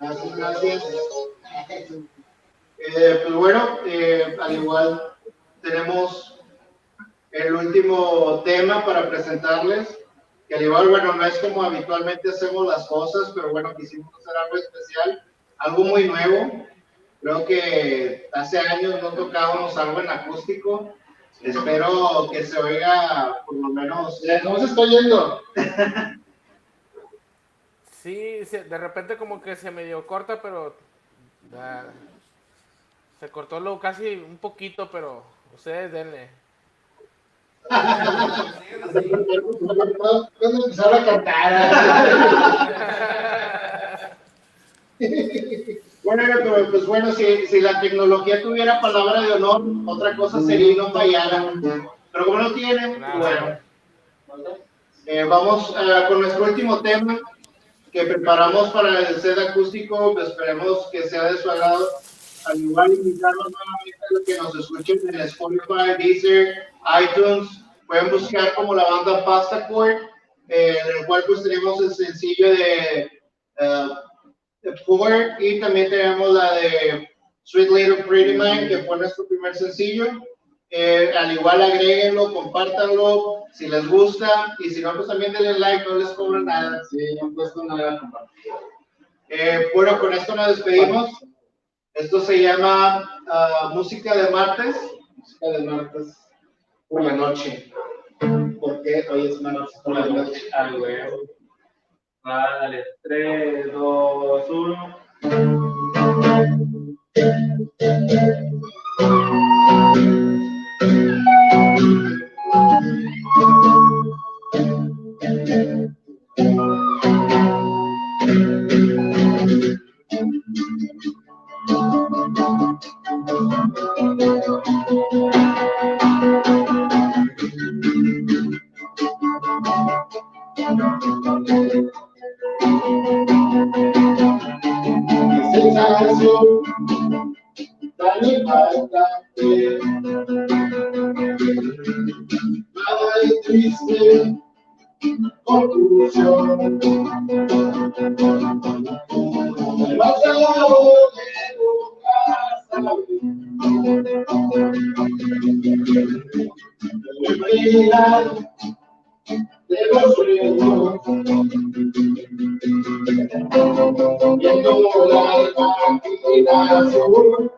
Speaker 4: Gracias, gracias. Eh, pues bueno, eh, al igual tenemos el último tema para presentarles, que al igual, bueno, no es como habitualmente hacemos las cosas, pero bueno, quisimos hacer algo especial, algo muy nuevo. Creo que hace años no tocábamos algo en acústico. Espero que se oiga por lo menos. ¿Cómo se está oyendo?
Speaker 1: Sí, de repente como que se medio corta, pero ah, se cortó lo casi un poquito, pero ustedes denle.
Speaker 4: Puedo empezar a cantar. Bueno, pero pues bueno, si, si la tecnología tuviera palabra de honor, otra cosa sería y no fallara. Pero como no tiene,
Speaker 1: Claro.
Speaker 4: bueno. Eh, vamos eh, con nuestro último tema que preparamos para el set acústico, pues esperemos que sea de su agrado. Al igual invitarlos nuevamente a los que nos escuchen en Spotify, Deezer, iTunes, pueden buscar como la banda Pasta Chord, eh, en el cual pues tenemos el sencillo de, eh, de y también tenemos la de Sweet Little Pretty Mind, que fue nuestro primer sencillo. Eh, al igual agréguenlo, compártanlo si les gusta y si no, pues también denle like, no les cobran nada. Sí, no cuesta nada compartir. Eh, bueno, con esto nos despedimos. Esto se llama ah, Música de Martes. Música de Martes por la noche. Porque hoy es martes por la noche.
Speaker 5: Ah, güey. Va, dale. 3, 2, 1.
Speaker 4: Nada es triste, conclusión. De los sueños. Viendo la imaginación, adentro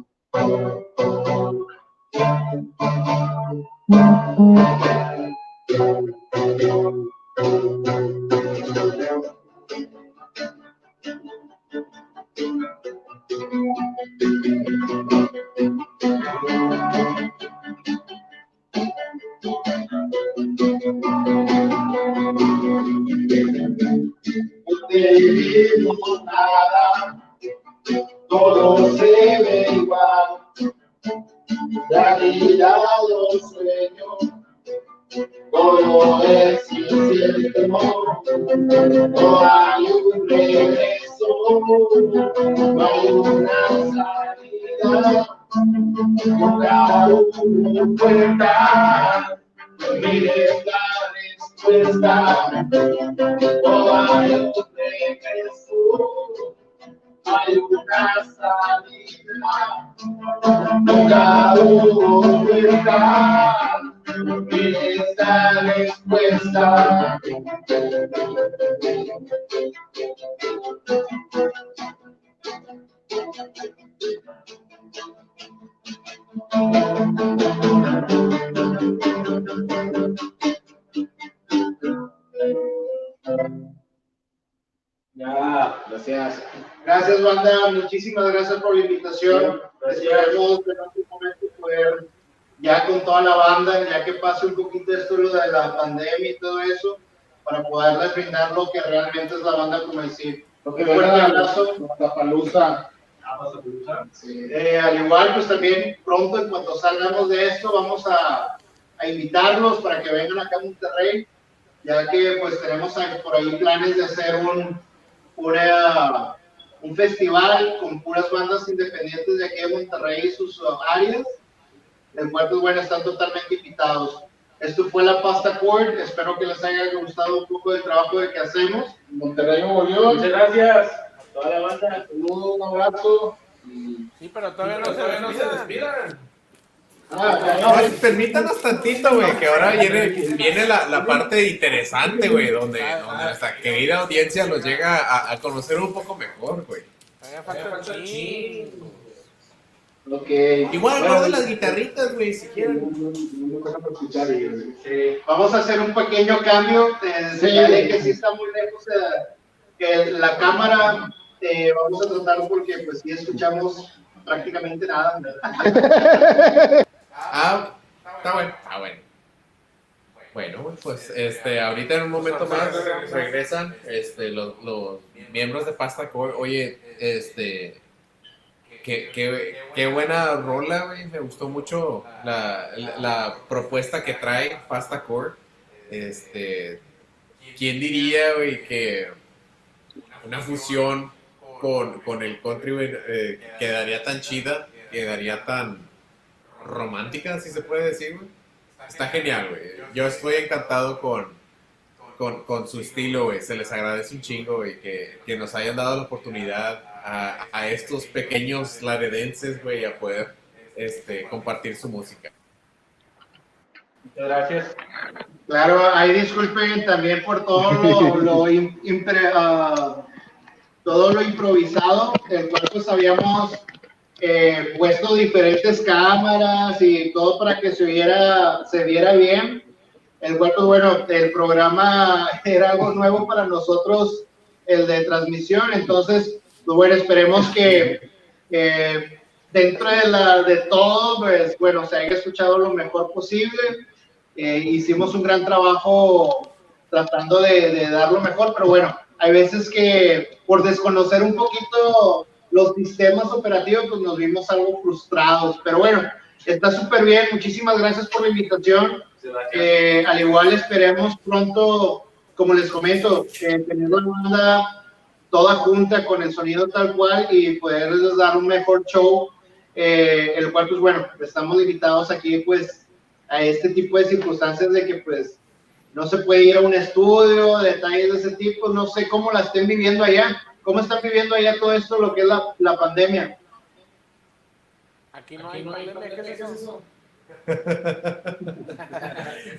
Speaker 4: una otra
Speaker 5: Gracias,
Speaker 4: banda. Muchísimas gracias por la invitación. Esperemos en algún momento poder, ya con toda la banda, ya que pase un poquito esto lo de la pandemia y todo eso, para poderles brindar lo que realmente es la banda como decir.
Speaker 5: Lo
Speaker 4: Un fuerte abrazo.
Speaker 5: La palusa.
Speaker 4: Eh, al igual, pues también pronto, en cuanto salgamos de esto, vamos a, a invitarlos para que vengan acá a Monterrey, ya que pues tenemos por ahí planes de hacer un, una- un festival con puras bandas independientes de aquí de Monterrey y sus áreas, el cual pues bueno, están totalmente invitados. Esto fue la Pasta Cord, espero que les haya gustado un poco del trabajo de que hacemos.
Speaker 5: Monterrey Nuevo León. Muchas gracias a toda la banda. Saludos, un abrazo. Y-
Speaker 1: Sí, pero todavía no se
Speaker 3: Todavía no se
Speaker 1: despidan.
Speaker 5: Ah,
Speaker 2: No, permítanos tantito, güey, que ahora viene, viene la, la parte interesante, güey, donde, donde nuestra querida audiencia los llega a, a conocer un poco mejor, güey.
Speaker 5: Ok.
Speaker 2: Igual,
Speaker 5: Bueno,
Speaker 2: guarden las guitarritas, güey, si quieren.
Speaker 4: Eh, vamos a hacer un pequeño cambio. Te señalé que sí está muy lejos eh, que la cámara. eh, vamos a tratar porque pues sí escuchamos prácticamente nada.
Speaker 2: Ah, está bueno, está bueno. Bueno, pues este, ahorita en un momento más regresan este, los, los miembros de Pasta Core. Oye, este, qué, qué, qué buena rola, güey. Me gustó mucho la, la, la propuesta que trae Pasta Core. Este, ¿quién diría, güey, que una fusión con, con el country eh, quedaría tan chida, quedaría tan romántica, si se puede decir, güey? Está genial, güey. Yo estoy encantado con, con, con su estilo, güey. Se les agradece un chingo, güey, que, que nos hayan dado la oportunidad a, a estos pequeños laredenses, güey, a poder este, compartir su música.
Speaker 5: Muchas gracias.
Speaker 4: Claro, ahí disculpen también por todo lo, lo im- impre- ah, todo lo improvisado, el cual pues habíamos eh, puesto diferentes cámaras y todo para que se viera, se viera bien. El cual pues bueno, el programa era algo nuevo para nosotros, el de transmisión, entonces pues bueno, esperemos que eh, dentro de, la, de todo, pues bueno, se haya escuchado lo mejor posible. Eh, hicimos un gran trabajo tratando de, de dar lo mejor, pero bueno, hay veces que por desconocer un poquito los sistemas operativos, pues nos vimos algo frustrados, pero bueno, está súper bien, muchísimas gracias por la invitación, Eh, al igual esperemos pronto, como les comento, eh, tener la banda toda junta con el sonido tal cual y poderles dar un mejor show, eh, el cual pues bueno, estamos invitados aquí pues a este tipo de circunstancias de que pues no se puede ir a un estudio, detalles de ese tipo, no sé cómo la estén viviendo allá, cómo están viviendo allá todo esto, lo que es la, la pandemia.
Speaker 1: Aquí no hay pandemia, ¿qué es eso?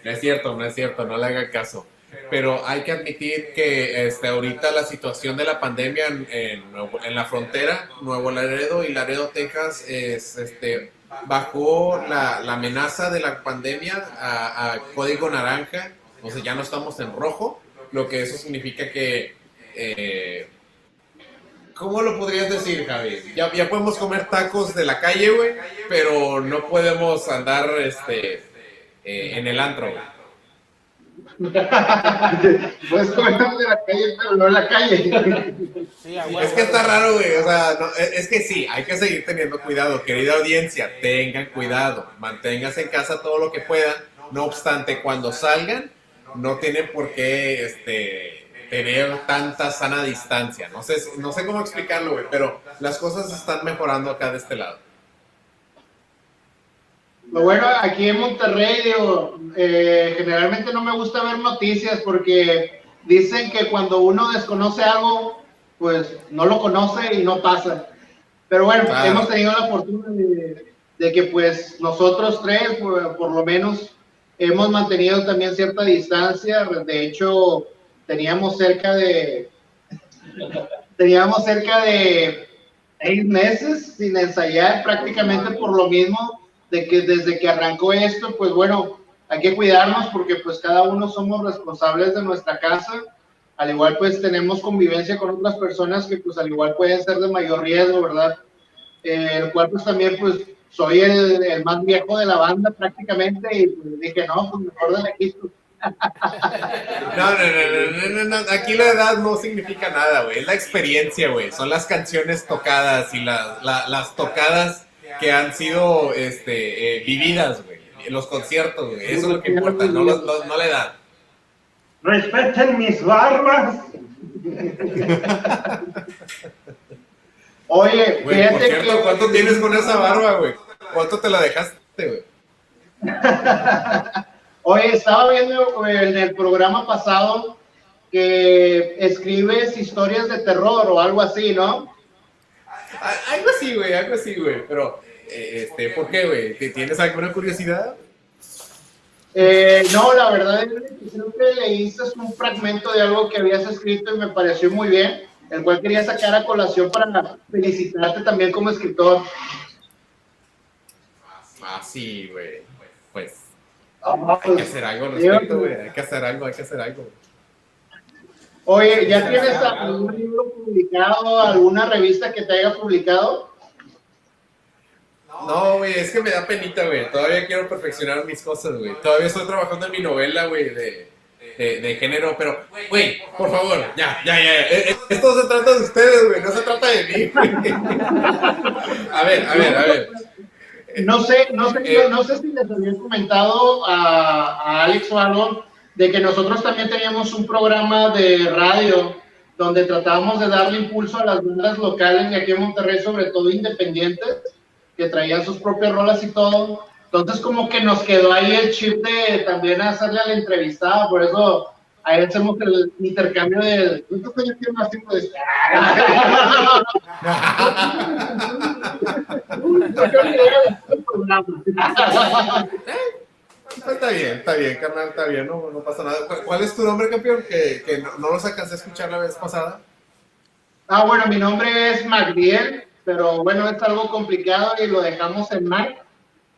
Speaker 2: No es cierto, no es cierto, no le haga caso. Pero hay que admitir que este, ahorita la situación de la pandemia en, en la frontera, Nuevo Laredo y Laredo, Texas, es, este, bajó la, la amenaza de la pandemia a, a código naranja, o sea, ya no estamos en rojo, lo que eso significa que... eh, ¿Cómo lo podrías decir, Javi? Ya, ya podemos comer tacos de la calle, güey, pero no podemos andar este, eh, en el antro, güey.
Speaker 4: Puedes comer de la calle, pero no en la calle.
Speaker 1: Sí.
Speaker 2: Es que está raro, güey. O sea, no, es, es que sí, hay que seguir teniendo cuidado. Querida audiencia, tengan cuidado. Manténganse en casa todo lo que puedan. No obstante, cuando salgan, no tienen por qué este, tener tanta sana distancia. No sé, no sé cómo explicarlo, güey, pero las cosas están mejorando acá de este lado.
Speaker 4: Lo bueno, aquí en Monterrey, digo, eh, generalmente no me gusta ver noticias porque dicen que cuando uno desconoce algo, pues no lo conoce y no pasa. Pero bueno,
Speaker 2: Claro.
Speaker 4: hemos tenido la fortuna de, de que pues nosotros tres, por, por lo menos, hemos mantenido también cierta distancia. De hecho, teníamos cerca de, teníamos cerca de seis meses sin ensayar prácticamente por lo mismo de que desde que arrancó esto, pues bueno, hay que cuidarnos porque pues cada uno somos responsables de nuestra casa. Al igual pues tenemos convivencia con otras personas que pues al igual pueden ser de mayor riesgo, ¿verdad? Eh, el cual pues también pues soy el, más viejo de la banda prácticamente y pues dije, no, pues mejor de lejitos.
Speaker 2: No, no, no, no, no, no, Aquí la edad no significa nada, güey. Es la experiencia, güey. Son las canciones tocadas y las, la- las tocadas que han sido este, eh, vividas, güey. Los conciertos, güey. Eso es lo que importa, no, no- no la edad.
Speaker 5: Respeten mis barbas.
Speaker 4: Oye,
Speaker 2: Güey, por
Speaker 4: fíjate
Speaker 2: cierto,
Speaker 4: que...
Speaker 2: ¿cuánto tienes con esa barba, güey? ¿Cuánto te la dejaste, güey?
Speaker 4: Oye, estaba viendo en el programa pasado que escribes historias de terror o algo así, ¿no?
Speaker 2: Algo así, güey, algo así, güey. Pero, eh, este, ¿por qué, güey? ¿Te- ¿Tienes alguna curiosidad?
Speaker 4: Eh, no, la verdad es que que leíste un fragmento de algo que habías escrito y me pareció muy bien, el cual quería sacar a colación para felicitarte también como escritor.
Speaker 2: Ah, sí, güey. Hay que hacer algo al respecto, güey. Hay que hacer algo, hay que hacer algo.
Speaker 4: Oye, ¿ya tienes algún libro publicado, alguna revista que te haya publicado?
Speaker 2: No, güey, es que me da penita, güey. Todavía quiero perfeccionar mis cosas, güey. Todavía estoy trabajando en mi novela, güey, de, de, de género, pero, güey, por favor, ya, ya, ya. Eh, eh, Esto se trata de ustedes, güey, no se trata de mí, güey. A ver, a ver, a ver.
Speaker 4: No sé, no sé,
Speaker 2: Eh.
Speaker 4: no sé si les había comentado a, a Alex o de que nosotros también teníamos un programa de radio donde tratábamos de darle impulso a las bandas locales de aquí en Monterrey, sobre todo independientes, que traían sus propias rolas y todo. Entonces como que nos quedó ahí el chip de también hacerle al entrevistado, por eso ahí hacemos el intercambio de... ¿Cuántos años tiene más tiempo de
Speaker 2: Está bien, está bien, carnal, está bien, no, no pasa nada. ¿Cuál- ¿Cuál es tu nombre, campeón? Que, que no, no los alcancé a escuchar la vez pasada.
Speaker 4: Ah, bueno, mi nombre es Magdiel, pero bueno, es algo complicado y lo dejamos en Mac.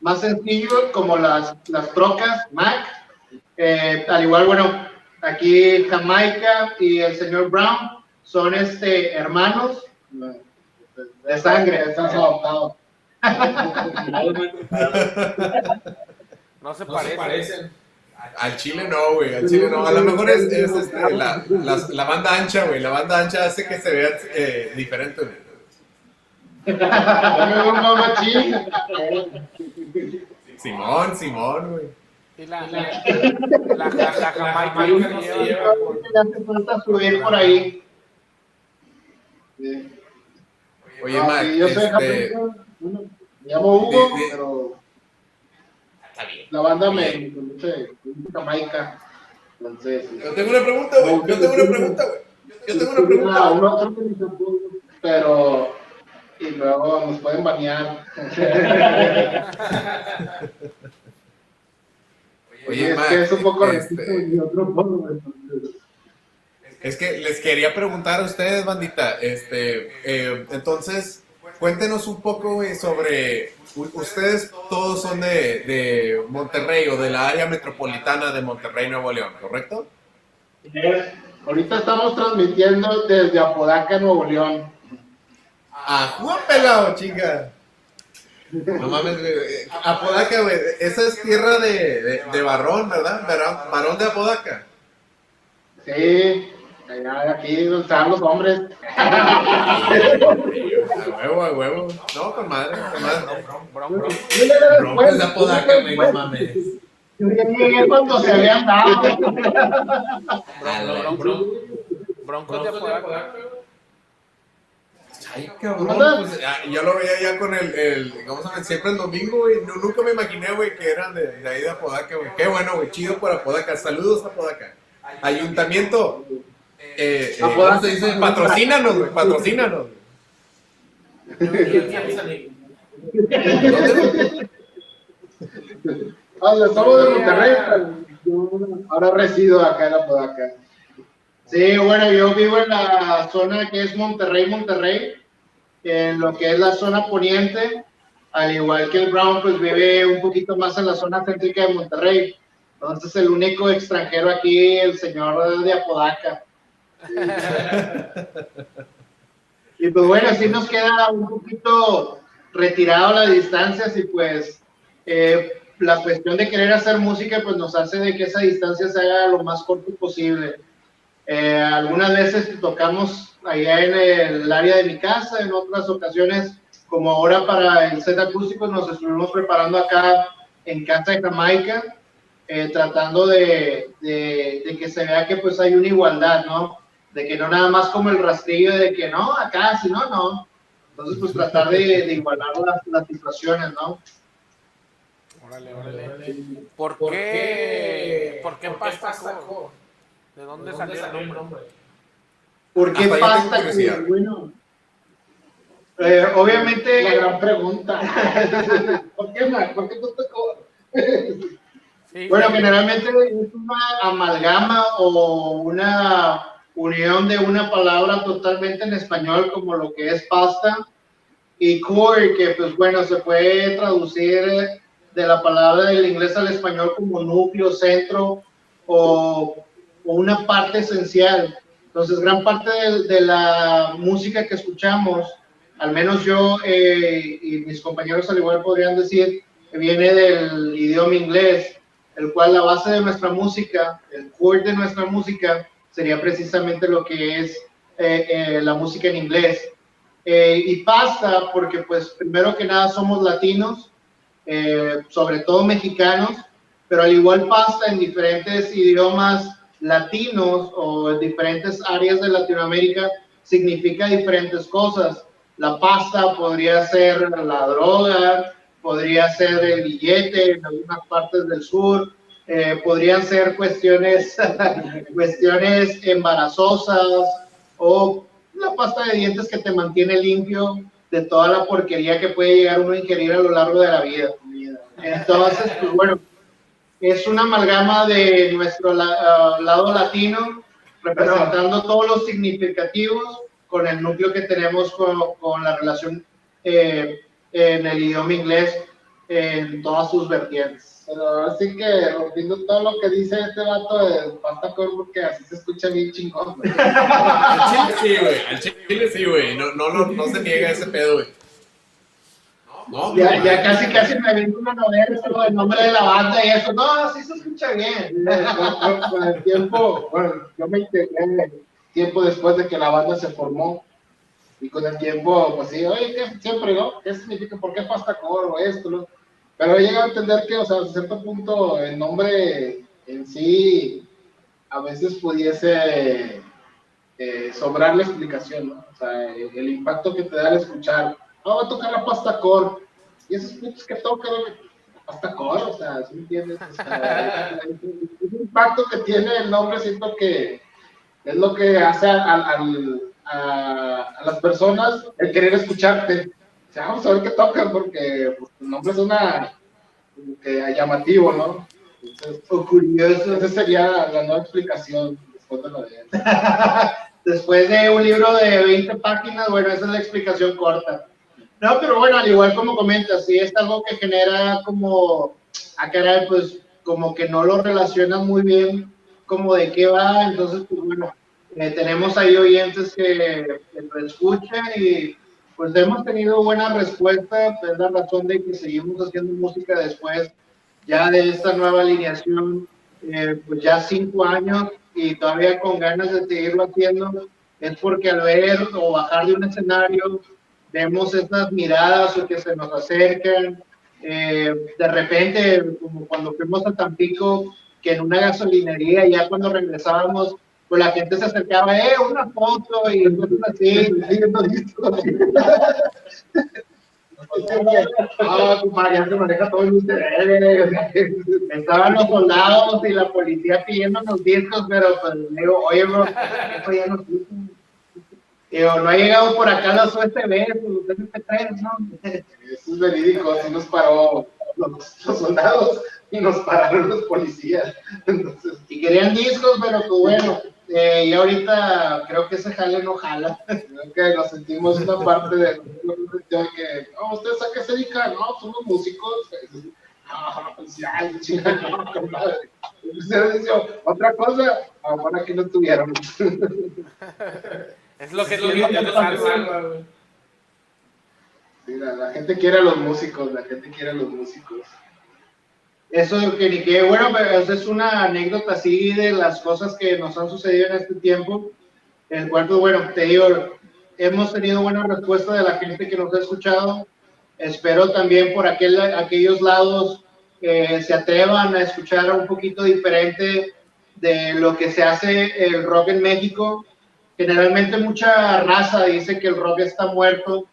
Speaker 4: Más sencillo, como las, las trocas, Mac. Eh, al igual, bueno, aquí Jamaica y el señor Brown son este, hermanos de sangre, están adoptados.
Speaker 1: No se
Speaker 3: No se
Speaker 1: parece.
Speaker 3: parecen.
Speaker 2: Al chile no, güey, al chile no. A lo mejor es, es, este, la, la, la banda ancha, güey. La banda ancha hace que se vea eh, diferente, güey. Simón, Simón, güey.
Speaker 1: Y la, la, la, la, la Jamaica
Speaker 3: Jamaica
Speaker 1: no se lleva.
Speaker 4: hace falta subir por ahí. Sí.
Speaker 2: Oye,
Speaker 4: Ah,
Speaker 2: Mac,
Speaker 4: sí, yo soy
Speaker 2: este,
Speaker 4: Jamaica, bueno, me llamo Hugo,
Speaker 2: de- de-
Speaker 4: pero
Speaker 2: Está bien.
Speaker 4: la banda me me conoce Jamaica. Entonces,
Speaker 2: Yo tengo una pregunta, güey. Yo tengo una pregunta, güey. Yo tengo una pregunta.
Speaker 4: Pero y luego nos pueden banear.
Speaker 2: Oye,
Speaker 4: es
Speaker 2: Mac,
Speaker 4: que es un poco
Speaker 2: este,
Speaker 4: y otro modo, entonces.
Speaker 2: Es que les quería preguntar a ustedes, bandita, este, eh, entonces, cuéntenos un poco, güey, sobre, ustedes todos son de, de Monterrey o de la área metropolitana de Monterrey, Nuevo León, ¿correcto?
Speaker 4: Ahorita estamos transmitiendo desde Apodaca, Nuevo León.
Speaker 2: ¡Ah, Juan pelado, chinga! No mames, güey. eh, Apodaca, güey, esa es tierra de, de, de Barrón, ¿verdad? Barón, Barón de Apodaca.
Speaker 4: Sí, allá aquí están los hombres.
Speaker 2: A huevo, a huevo. No, con madre, con madre.
Speaker 1: Bron, bron.
Speaker 2: De Apodaca, güey, no mames.
Speaker 4: Yo ya llegué cuando se habían dado.
Speaker 1: Bron, bron. Broncos de Apodaca.
Speaker 2: Ay, cabrón, pues, ah, yo lo veía ya con el, el ¿cómo se llama? Siempre el domingo, güey. No, nunca me imaginé, güey, que eran de, de ahí de Apodaca, güey. Qué bueno, güey, chido por Apodaca. Saludos a Apodaca. Ayuntamiento, eh, eh, ¿cómo se dice? Patrocínanos, güey, patrocínanos. ¿Dónde?
Speaker 4: Ah, somos de Monterrey, yo ahora resido acá en Apodaca. Sí, bueno, yo vivo en la zona que es Monterrey, Monterrey, en lo que es la zona poniente, al igual que el Brown, pues vive un poquito más en la zona céntrica de Monterrey. Entonces, el único extranjero aquí, el señor de Apodaca. Y pues bueno, sí nos queda un poquito retirado las distancias y pues eh, la cuestión de querer hacer música pues nos hace de que esa distancia se haga lo más corto posible. Eh, algunas veces tocamos allá en el área de mi casa, en otras ocasiones, como ahora para el set acústico, nos estuvimos preparando acá en casa de Jamaica, eh, tratando de, de, de que se vea que pues hay una igualdad, ¿no? De que no nada más como el rastrillo de que no, acá, si no, no. Entonces, pues tratar de, de igualar las, las situaciones, ¿no?
Speaker 1: Órale, órale. ¿Por qué? ¿Por qué Pastaco? ¿De dónde salió el nombre?
Speaker 4: ¿Por qué
Speaker 2: Hasta
Speaker 4: pasta? bueno, eh, obviamente. La gran pregunta. ¿Por qué, Mac? ¿Por qué tú te
Speaker 1: Sí,
Speaker 4: Bueno,
Speaker 1: sí.
Speaker 4: generalmente es una amalgama o una unión de una palabra totalmente en español, como lo que es pasta, y core, que pues bueno, se puede traducir de la palabra del inglés al español como núcleo, centro o, o una parte esencial. Entonces, gran parte de, de la música que escuchamos, al menos yo eh, y mis compañeros al igual podrían decir, que viene del idioma inglés el cual la base de nuestra música, el core de nuestra música, sería precisamente lo que es eh, eh, la música en inglés. Eh, y pasa porque, pues, primero que nada somos latinos, eh, sobre todo mexicanos, pero al igual pasa en diferentes idiomas latinos o en diferentes áreas de Latinoamérica, significa diferentes cosas. La pasta podría ser la droga, podría ser el billete en algunas partes del sur, eh, podrían ser cuestiones, cuestiones embarazosas o la pasta de dientes que te mantiene limpio de toda la porquería que puede llegar uno a ingerir a lo largo de la vida. Entonces, pues bueno, es una amalgama de nuestro la- uh, lado latino, representando todos los significativos con el núcleo que tenemos con, con la relación eh, en el idioma inglés en todas sus vertientes.
Speaker 6: Pero así que rompiendo todo lo que dice este vato de pasta core porque así se escucha bien chingón. güey.
Speaker 2: Al chile sí, güey. Al chile sí, güey. No, no, no, no se niega ese pedo, güey. No,
Speaker 4: Ya,
Speaker 2: no,
Speaker 4: ya casi, casi me aviento una novela sobre el nombre de la banda y eso. No, sí se escucha bien.
Speaker 6: Con- el tiempo, bueno, yo me integré tiempo después de que la banda se formó. Y con el tiempo, pues sí, oye, ¿qué? siempre, ¿no? ¿Qué significa? ¿Por qué pasta core o esto? no? Pero he llegado a entender que, o sea, a cierto punto, el nombre en sí a veces pudiese eh, sobrar la explicación, ¿no? O sea, el, el impacto que te da al escuchar, ah, va a tocar la pasta core, y esos putos que tocan la pasta core, o sea, ¿sí me entiendes? O sea, el, el- el impacto que tiene el nombre siento que es lo que hace al- al- a, a las personas el querer escucharte. O sea, vamos a ver qué tocan, porque pues, tu nombre como que llamativo, ¿no? Entonces,
Speaker 4: O curioso.
Speaker 6: esa sería la nueva explicación después de la de
Speaker 4: Después de un libro de 20 páginas, bueno, esa es la explicación corta. No, pero bueno, al igual como comentas, sí es algo que genera como, a caray, pues como que no lo relacionan muy bien como de qué va, entonces pues bueno, eh, tenemos ahí oyentes que, que lo escuchan y pues hemos tenido buena respuesta, es la razón de que seguimos haciendo música después ya de esta nueva alineación, eh, pues ya cinco años y todavía con ganas de seguirlo haciendo, es porque al ver o bajar de un escenario, vemos estas miradas o que se nos acercan, eh, de repente, como cuando fuimos a Tampico, que en una gasolinería, ya cuando regresábamos, pues la gente se acercaba, eh, una foto y cosas así. Ah, ustedes. Estaban los soldados y la policía pidiéndonos discos, pero pues digo, oye, bro, eso ya no. Digo, no ha llegado por acá los USB, los MP3, ¿no?
Speaker 6: Eso es verídico, así nos paró los, los soldados y nos pararon los policías. Entonces,
Speaker 4: Y querían discos, pero pues bueno, eh, y ahorita creo que ese jale no jala.
Speaker 6: creo que nos sentimos una parte de que, oh, ¿ustedes a qué se dedican? No, somos músicos. Pues ya, no, otra cosa, ahora que no tuvieron.
Speaker 1: Es lo que
Speaker 3: Es lo que
Speaker 1: salvar.
Speaker 3: salva, güey.
Speaker 6: La, gente quiere a los músicos, la gente quiere a los músicos.
Speaker 4: Eso que ni que, bueno, pero esa es una anécdota así de las cosas que nos han sucedido en este tiempo. El cual, pues, bueno, te digo, hemos tenido buena respuesta de la gente que nos ha escuchado. Espero también por aquel, aquellos lados que se atrevan a escuchar un poquito diferente de lo que se hace el rock en México. Generalmente mucha raza dice que el rock está muerto,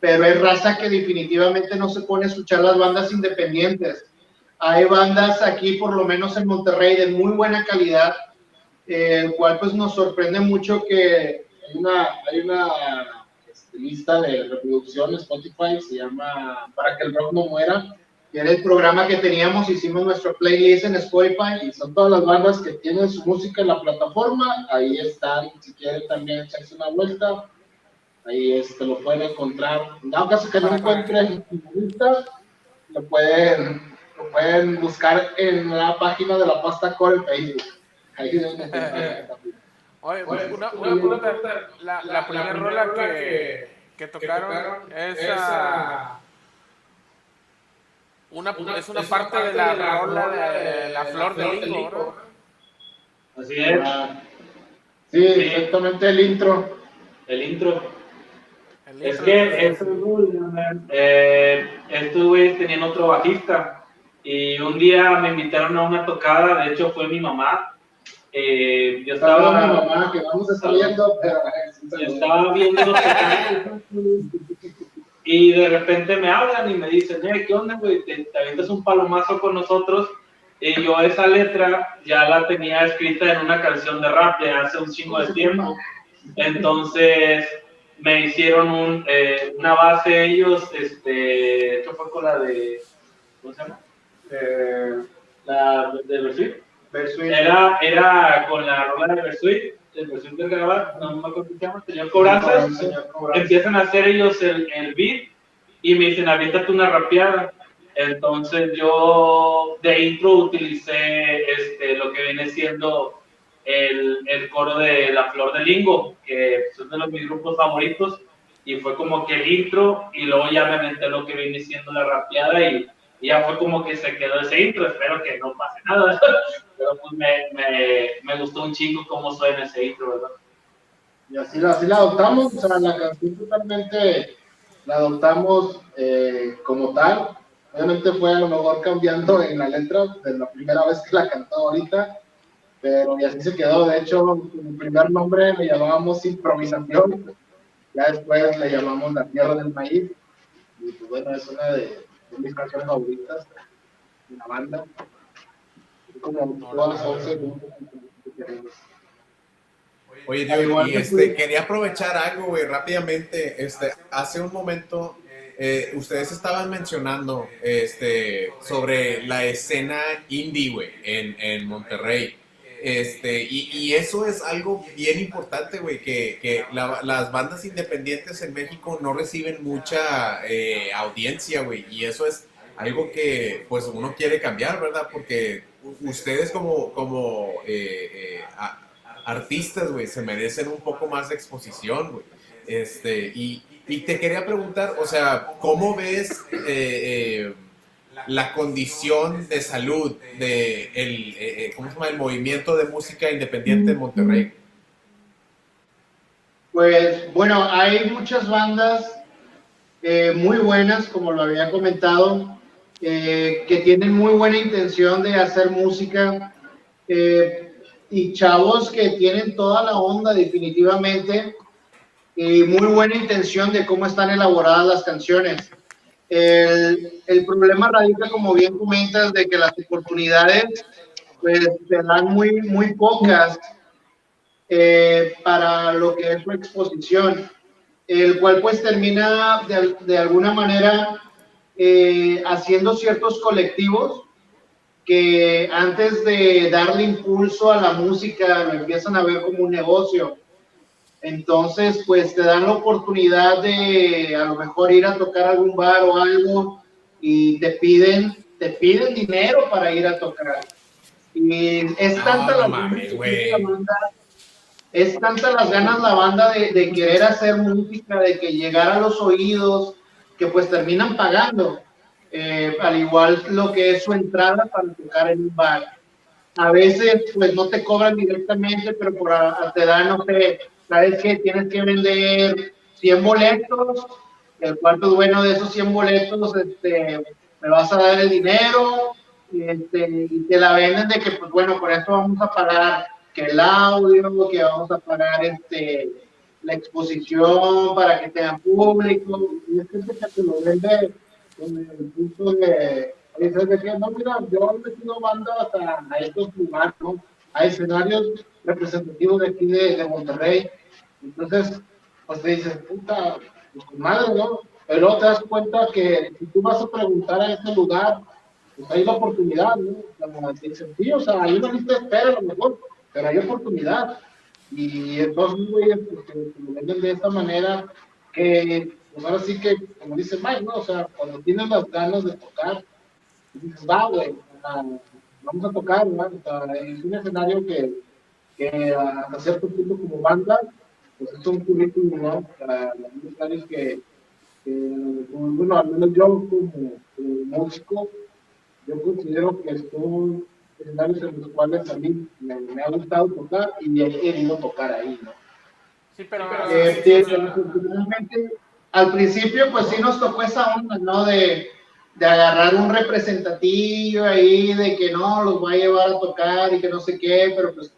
Speaker 4: pero hay raza que definitivamente no se pone a escuchar las bandas independientes. Hay bandas aquí, por lo menos en Monterrey, de muy buena calidad, eh, el cual pues nos sorprende mucho que
Speaker 6: Hay una, este, lista de reproducción Spotify, se llama Para que el rock no muera,
Speaker 4: era el programa que teníamos, hicimos nuestro playlist en Spotify.
Speaker 6: y son todas las bandas que tienen su música en la plataforma, ahí están, si quieren también echarse una vuelta, ahí este, lo pueden encontrar, en dado caso que no encuentren lo pueden, lo pueden buscar en la página de la pasta core en Facebook. Ahí también.
Speaker 1: Oye, una,
Speaker 3: una
Speaker 1: una pregunta. La, la
Speaker 3: La-
Speaker 1: primera
Speaker 3: la
Speaker 1: rola que,
Speaker 3: que-
Speaker 1: que
Speaker 3: que
Speaker 1: tocaron, es,
Speaker 3: es,
Speaker 1: ah, una,
Speaker 3: una-
Speaker 1: es una
Speaker 3: es
Speaker 1: parte de la, rola de, la flor de ¿verdad?
Speaker 7: Así es,
Speaker 6: Ah, Sí, exactamente el intro.
Speaker 7: el intro.
Speaker 1: El
Speaker 7: Es
Speaker 1: intro.
Speaker 7: que eso eh, estos güeyes tenían otro bajista y un día me invitaron a una tocada, de hecho fue mi mamá. Eh, yo
Speaker 6: Saludos a mi
Speaker 7: estaba,
Speaker 6: mamá, que vamos a estar viendo, pero eh, sí,
Speaker 7: yo estaba viendo y de repente me hablan y me dicen, "Eh, ¿qué onda, güey? ¿Te, te avientas un palomazo con nosotros? Y yo esa letra ya la tenía escrita en una canción de rap de hace un chingo de tiempo. Entonces me hicieron un, eh, una base ellos, este, esto fue con la de, ¿cómo se llama?
Speaker 6: Eh,
Speaker 7: La de Versuit. Era, era con la rola de Versuit, el Versuit de grabar, no me acuerdo se llama, señor Cobranzas.
Speaker 6: señor Cobranza.
Speaker 7: Empiezan a hacer ellos el, el beat y me dicen, aviéntate una rapeada. Entonces yo de intro utilicé este, lo que viene siendo el, el coro de La Flor de Lingo, que es uno de los, mis grupos favoritos, y fue como que el intro, y luego ya me aventé lo que viene siendo la rapeada, y, y ya fue como que se quedó ese intro, espero que no pase nada, pero pues me, me, me gustó un chingo cómo suena ese intro, ¿verdad?
Speaker 6: Y así, la- así la adoptamos, o sea, la canción totalmente la adoptamos eh, como tal. Obviamente fue a lo mejor cambiando en la letra de la primera vez que la cantó ahorita, pero y así se quedó. De hecho, el primer nombre le llamábamos improvisación, ya después le llamamos La Tierra del Maíz, y pues bueno, es una de mis canciones favoritas de la banda. Como todas las 11 grupos que tenemos.
Speaker 2: Oye,
Speaker 6: Al
Speaker 2: Diego,
Speaker 6: igual
Speaker 2: y este, quería aprovechar algo, güey, rápidamente. Este, hace un momento, eh, ustedes estaban mencionando este, sobre la escena indie, güey, en, en Monterrey. Este, y, eso es algo bien importante, güey, que, que la- las bandas independientes en México no reciben mucha eh, audiencia, güey, y eso es algo que, pues, uno quiere cambiar, ¿verdad? Porque ustedes como, como eh, eh, artistas, güey, se merecen un poco más de exposición, güey. Este, y, te quería preguntar, o sea, ¿cómo ves eh, la condición de salud de el, eh, eh, ¿cómo se llama? el movimiento de música independiente en Monterrey?
Speaker 4: Pues bueno, hay muchas bandas eh, muy buenas, como lo había comentado, que tienen muy buena intención de hacer música y chavos que tienen toda la onda definitivamente y muy buena intención de cómo están elaboradas las canciones. El, el problema radica, como bien comentas, de que las oportunidades pues se dan muy, muy pocas eh, para lo que es su exposición, el cual pues termina de, de alguna manera eh, haciendo ciertos colectivos que antes de darle impulso a la música lo empiezan a ver como un negocio. Entonces, pues te dan la oportunidad de a lo mejor ir a tocar algún bar o algo y te piden, te piden dinero para ir a tocar. Y es
Speaker 2: No,
Speaker 4: tanta la
Speaker 2: mames,
Speaker 4: la banda, es tanta las ganas la banda de, de querer hacer música, de que llegar a los oídos, que pues terminan pagando. Eh, al igual lo que es su entrada para tocar en un bar. A veces pues no te cobran directamente, pero por a- a- te dan, no sé, sabes que tienes que vender 100 boletos, el pues bueno, de esos 100 boletos este, me vas a dar el dinero este, y te la venden de que pues bueno, por eso vamos a pagar que el audio, que vamos a pagar este, la exposición para que tengan público, y es gente que te lo vende con el punto de, ¿sabes de qué? No, mira, yo he metido bandas a, a estos lugares, ¿no? A escenarios representativos de aquí de, de Monterrey. Entonces, pues te dices, puta, pues con madre, ¿no? Pero te das cuenta que si tú vas a preguntar a este lugar, pues hay la oportunidad, ¿no? Como te dicen, sí, o sea, hay una lista de espera a lo mejor, pero hay oportunidad. Y entonces, güey, pues, lo venden de esta manera, que pues ahora sí que, como dice Mike, ¿no? O sea, cuando tienes las ganas de tocar, dices, va, güey, vamos a tocar, ¿no? O sea, es un escenario que, que hasta cierto punto como banda, pues es un currículum, ¿no? Para los escenarios que, que, bueno, al menos yo como, como músico, yo considero que son escenarios en los cuales a mí me, me ha gustado tocar y he querido tocar ahí, ¿no?
Speaker 1: Sí, pero.
Speaker 4: Eh, sí, desafortunadamente, al principio, pues sí nos tocó esa onda, ¿no? De, de agarrar un representativo ahí, de que no, los va a llevar a tocar y que no sé qué, pero pues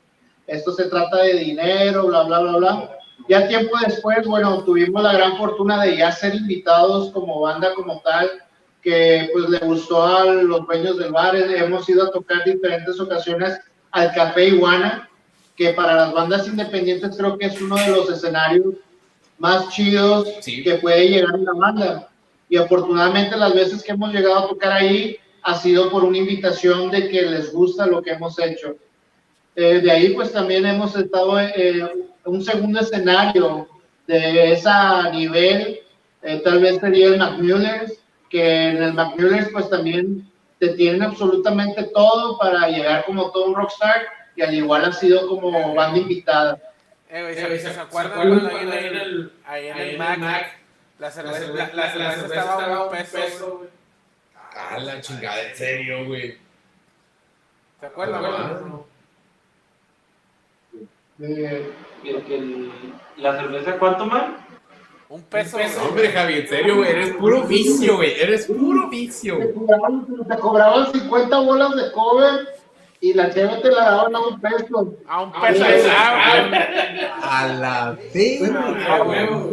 Speaker 4: esto se trata de dinero, bla, bla, bla, bla. Ya tiempo después, bueno, tuvimos la gran fortuna de ya ser invitados como banda como tal, que pues le gustó a los dueños del bar, hemos ido a tocar diferentes ocasiones al Café Iguana, que para las bandas independientes creo que es uno de los escenarios más chidos
Speaker 2: Sí.
Speaker 4: que puede llegar una banda. Y afortunadamente las veces que hemos llegado a tocar ahí ha sido por una invitación de que les gusta lo que hemos hecho. Eh, de ahí pues también hemos estado en un segundo escenario de ese nivel, eh, tal vez sería el McMullers, que en el McMullers pues también te tienen absolutamente todo para llegar como todo un rockstar y al igual ha sido como banda invitada.
Speaker 1: Eh, güey,
Speaker 3: Eh,
Speaker 1: ¿se,
Speaker 3: ¿se
Speaker 1: se acuerdan cuando ahí en el,
Speaker 3: el-
Speaker 1: ahí en
Speaker 3: ahí
Speaker 1: el
Speaker 3: en
Speaker 1: Mac,
Speaker 3: el Mac,
Speaker 1: la
Speaker 3: La
Speaker 1: cerveza,
Speaker 3: cerveza,
Speaker 1: la, la cerveza estaba a un peso, güey.
Speaker 2: Ah, la chingada, en serio, güey.
Speaker 1: ¿Se acuerdan?
Speaker 2: Ah.
Speaker 1: güey?
Speaker 6: De,
Speaker 7: El- la cerveza, ¿cuánto, man?
Speaker 1: Un peso.
Speaker 3: peso,
Speaker 1: güey.
Speaker 2: Hombre, Javi, en serio, güey, eres puro vicio, güey. Eres puro vicio.
Speaker 6: Te cobraban, te cobraban 50 bolas de cover y la cheve te la daban a un peso.
Speaker 1: A un
Speaker 3: Ah,
Speaker 1: peso. ah, güey.
Speaker 2: A la vez.
Speaker 3: A huevo.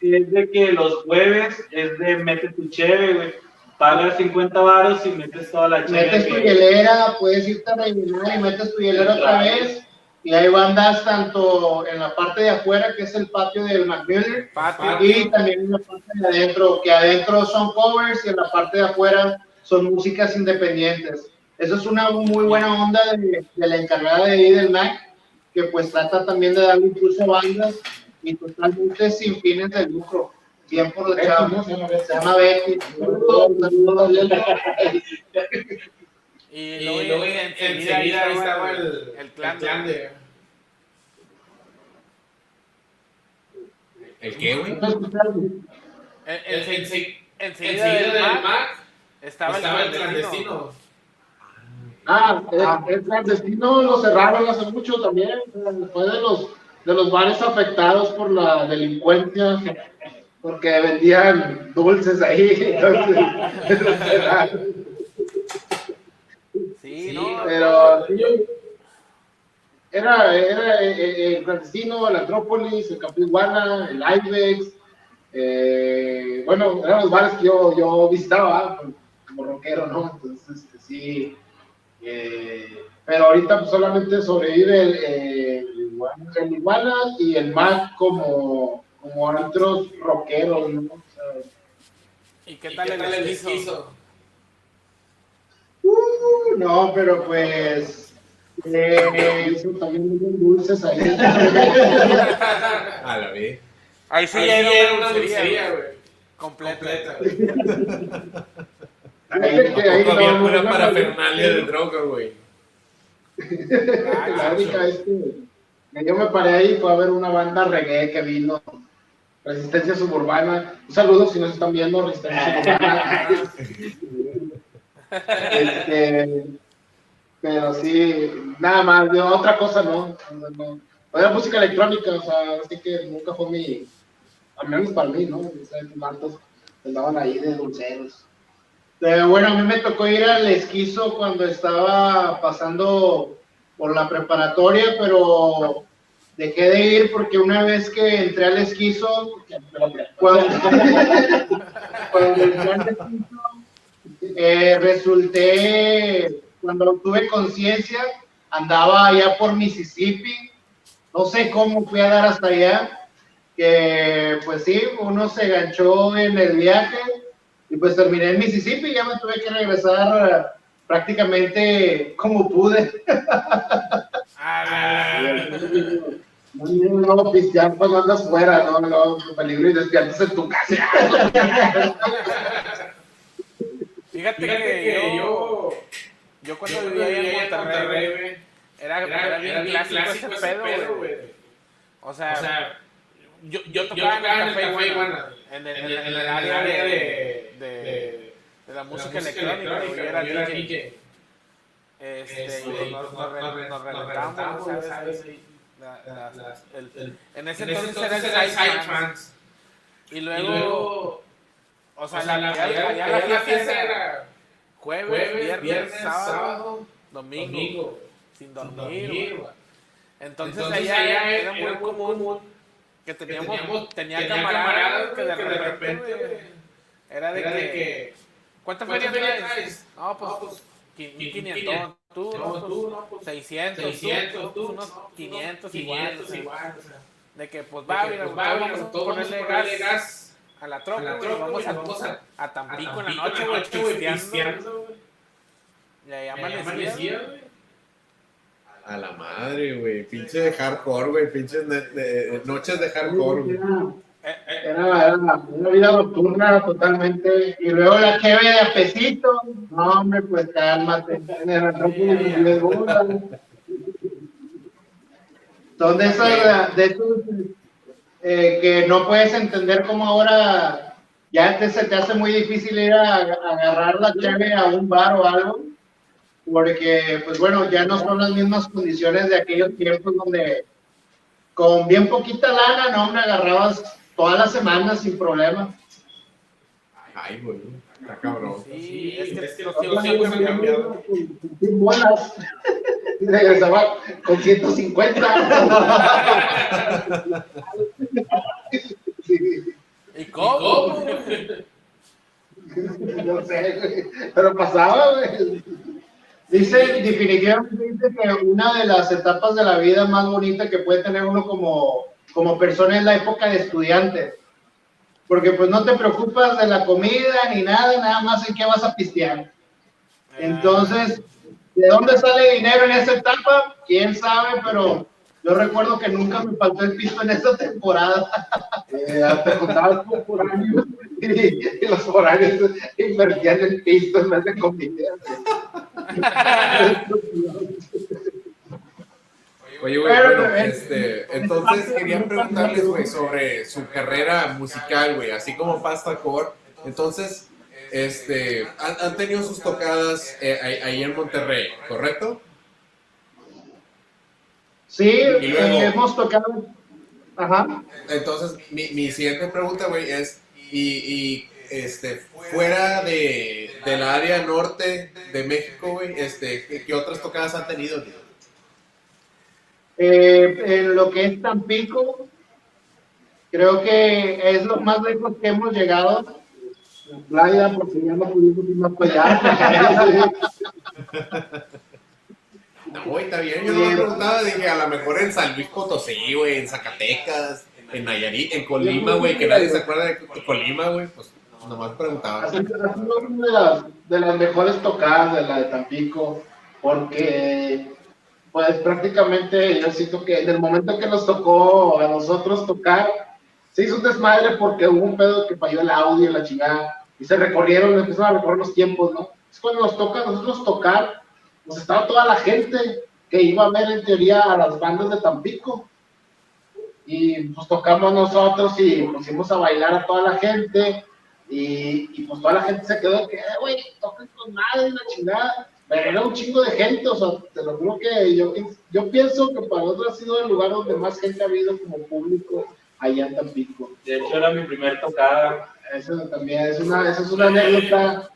Speaker 7: Es de que los jueves es de mete tu cheve, güey. Pagas 50 varos y metes toda la cheve.
Speaker 6: Metes tu hielera, puedes irte a rellenar y metes tu hielera otra vez. Y hay bandas tanto en la parte de afuera, que es el patio del McMillan,
Speaker 1: Patio.
Speaker 6: y también en la parte de adentro, que adentro son covers y en la parte de afuera son músicas independientes. Eso es una muy buena onda de, de la encargada de ahí del Mac, que pues trata también de darle impulso a bandas y totalmente sin fines de lucro. Bien por la chava. Se llama Betty.
Speaker 1: Y
Speaker 3: Y
Speaker 1: luego,
Speaker 3: luego
Speaker 1: en-
Speaker 3: en-
Speaker 1: enseguida ahí estaba el,
Speaker 3: el,
Speaker 1: el clan.
Speaker 3: el clan de.
Speaker 2: ¿El qué, güey?
Speaker 1: En-
Speaker 3: En-
Speaker 1: en-
Speaker 3: ense-
Speaker 1: enseguida del
Speaker 3: del
Speaker 1: Mac
Speaker 3: Mac
Speaker 1: estaba,
Speaker 3: estaba el
Speaker 1: clandestino.
Speaker 6: Ah, el, el clandestino lo cerraron hace mucho también. Fue de los, de los bares afectados por la delincuencia, porque vendían dulces ahí. Entonces.
Speaker 1: Sí,
Speaker 3: Sí,
Speaker 1: no,
Speaker 6: Pero sí, era, era eh, eh, el clandestino, el Antrópolis, el Campo Iguana, el Ibex. eh, bueno, eran los bares que yo, yo visitaba pues, como rockero, ¿no? Entonces, este, sí. eh, pero ahorita pues, solamente sobrevive el, el, Iguana- el Iguana y el Mac como, como otros rockeros, ¿no? O sea,
Speaker 1: ¿Y qué
Speaker 3: ¿Y
Speaker 1: tal el esquizo?
Speaker 6: Uh, no, pero pues. Eh, hizo también unos dulces ahí.
Speaker 2: A la vez.
Speaker 1: Ahí sí,
Speaker 3: Ahí
Speaker 1: era una dulcería, güey. Completa.
Speaker 3: Completa.
Speaker 6: Que ahí
Speaker 2: había
Speaker 6: no,
Speaker 2: pura
Speaker 6: no,
Speaker 2: parafernalia de droga, güey.
Speaker 6: La única que que yo me paré ahí fue a ver una banda reggae que vino. Resistencia Suburbana. Un saludo si nos están viendo, Resistencia Suburbana. Este, pero sí, nada más, de otra cosa no. no, no. Era música electrónica, o sea, así que nunca fue mi, al menos para mí, ¿no? O martos andaban ahí de dulceros. Bueno, a mí me tocó ir al esquizo cuando estaba pasando por la preparatoria, pero dejé de ir porque una vez que entré al esquizo, cuando, cuando entré al esquizo, eh, resulté, cuando tuve conciencia, andaba allá por Mississippi, no sé cómo fui a dar hasta allá, que pues sí, uno se ganchó en el viaje y pues terminé en Mississippi y ya me tuve que regresar eh, prácticamente como pude.
Speaker 1: Ah,
Speaker 6: No, no, no, pistear cuando andas fuera, no, no, peligro y despiertas en tu casa.
Speaker 1: Fíjate,
Speaker 3: Fíjate
Speaker 1: que, yo,
Speaker 3: yo,
Speaker 1: yo cuando
Speaker 3: yo
Speaker 1: vivía en Monterrey, güey, era,
Speaker 3: era,
Speaker 1: era bien clásico,
Speaker 3: clásico
Speaker 1: ese pedo, güey. O sea,
Speaker 3: O sea,
Speaker 1: yo, yo
Speaker 3: yo
Speaker 1: tocaba en el Café Iguana, en el,
Speaker 3: en
Speaker 1: en
Speaker 3: en
Speaker 1: área de,
Speaker 3: de-
Speaker 1: de,
Speaker 3: de-
Speaker 1: de la música electrónica, güey, era DJ. Este, y en ese
Speaker 3: En ese
Speaker 1: entonces era el. Trans. Y luego, o sea,
Speaker 3: o sea,
Speaker 1: la,
Speaker 3: la,
Speaker 1: fiesta era
Speaker 3: era
Speaker 1: jueves,
Speaker 3: jueves,
Speaker 1: viernes,
Speaker 3: viernes,
Speaker 1: sábado,
Speaker 3: sábado,
Speaker 1: domingo,
Speaker 3: domingo,
Speaker 1: sin
Speaker 3: sin
Speaker 1: dormir. Entonces,
Speaker 3: Entonces
Speaker 1: allá,
Speaker 3: allá
Speaker 1: era muy común que
Speaker 3: que
Speaker 1: teníamos,
Speaker 3: teníamos,
Speaker 1: tenía
Speaker 3: tenía
Speaker 1: camaradas
Speaker 3: camaradas
Speaker 1: que de
Speaker 3: que de
Speaker 1: repente, era de
Speaker 3: era
Speaker 1: que,
Speaker 3: de que,
Speaker 1: ¿cuánta
Speaker 3: ¿cuánta
Speaker 1: feria
Speaker 3: feria
Speaker 1: traes? No, pues,
Speaker 3: No, pues,
Speaker 1: quin-
Speaker 3: quin-
Speaker 1: 500, tú,
Speaker 3: no,
Speaker 1: pues,
Speaker 3: tú, no, pues,
Speaker 1: 600,
Speaker 3: 600,
Speaker 1: tú,
Speaker 3: tú,
Speaker 1: unos
Speaker 3: no,
Speaker 1: 500
Speaker 3: 500
Speaker 1: igual,
Speaker 3: igual, o sea,
Speaker 1: de que pues va,
Speaker 3: que, pues,
Speaker 1: a
Speaker 3: vamos a
Speaker 1: ponerle gas a la
Speaker 3: a
Speaker 1: troca,
Speaker 3: la
Speaker 1: güey, vamos a,
Speaker 3: vamos a,
Speaker 1: a
Speaker 3: a
Speaker 1: Tampico en la noche, güey, pisteando,
Speaker 3: güey.
Speaker 1: y ahí amanecía, güey.
Speaker 2: A la madre, güey. Pinche de hardcore, güey. Pinches de- noches de hardcore, güey.
Speaker 1: Eh, eh,
Speaker 6: Era, era una vida nocturna totalmente. Y luego la cheve de apesito. No, hombre, pues cálmate. En el no les. Son de esos, de esos eh, que no puedes entender cómo ahora ya te, se te hace muy difícil ir a, a agarrar la cheve a un bar o algo. Porque, pues bueno, ya no son las mismas condiciones de aquellos tiempos donde con bien poquita lana, no, me agarrabas todas las semanas sin problema.
Speaker 2: Ay, güey. Está cabrón.
Speaker 3: Sí, es que,
Speaker 1: es que
Speaker 3: los tiempos han cambiado.
Speaker 6: Sin bolas. Y regresaba con 150. Sí,
Speaker 3: ¿Y cómo?
Speaker 6: no sé, pero pasaba, güey. Dice, definitivamente dice que una de las etapas de la vida más bonita que puede tener uno como, como persona es la época de estudiante. Porque pues no te preocupas de la comida ni nada, nada más en qué vas a pistear. Entonces, ¿de dónde sale dinero en esa etapa? ¿Quién sabe? Pero yo recuerdo que nunca me faltó el pisto en esa temporada. Eh, te juntabas por foráneos y, y los foráneos invertían el pisto en vez de comida.
Speaker 2: Oye, güey, bueno, este, entonces quería preguntarles, güey, sobre su carrera musical, güey, así como Pasta Core. Entonces, este, han, han tenido sus tocadas eh, ahí, en Monterrey, ¿correcto?
Speaker 6: Sí,
Speaker 2: Y luego-
Speaker 6: eh, hemos tocado. Ajá.
Speaker 2: Entonces, mi, mi siguiente pregunta, güey, es, y, y, este, fuera de, del área norte de México, güey, este, ¿qué, qué otras tocadas han tenido? güey?
Speaker 6: Eh, en lo que es Tampico, creo que es lo más lejos que hemos llegado. En playa, porque ya no pudimos ir más allá.
Speaker 2: No, está bien, yo no me preguntaba, dije, a lo mejor en San Luis Potosí, güey, en Zacatecas, en Nayarit, en Colima, güey, que nadie se acuerda de Colima, güey, pues nomás preguntaba.
Speaker 6: Una de las, de las mejores tocadas de la de Tampico, porque pues prácticamente yo siento que en el momento que nos tocó a nosotros tocar, se hizo un desmadre porque hubo un pedo que falló el audio la chingada, y se recorrieron, empezaron a recorrer los tiempos, ¿no? Es cuando nos toca a nosotros tocar, pues estaba toda la gente que iba a ver en teoría a las bandas de Tampico, y pues tocamos nosotros y pusimos a bailar a toda la gente, y, y pues toda la gente se quedó que, eh, güey, tocan con madre la chingada. Pero era un chingo de gente, o sea, te lo juro que yo, yo pienso que para nosotros ha sido el lugar donde más gente ha habido como público allá en Tampico.
Speaker 7: De hecho, era mi primer tocada.
Speaker 6: Eso también es una, esa es una anécdota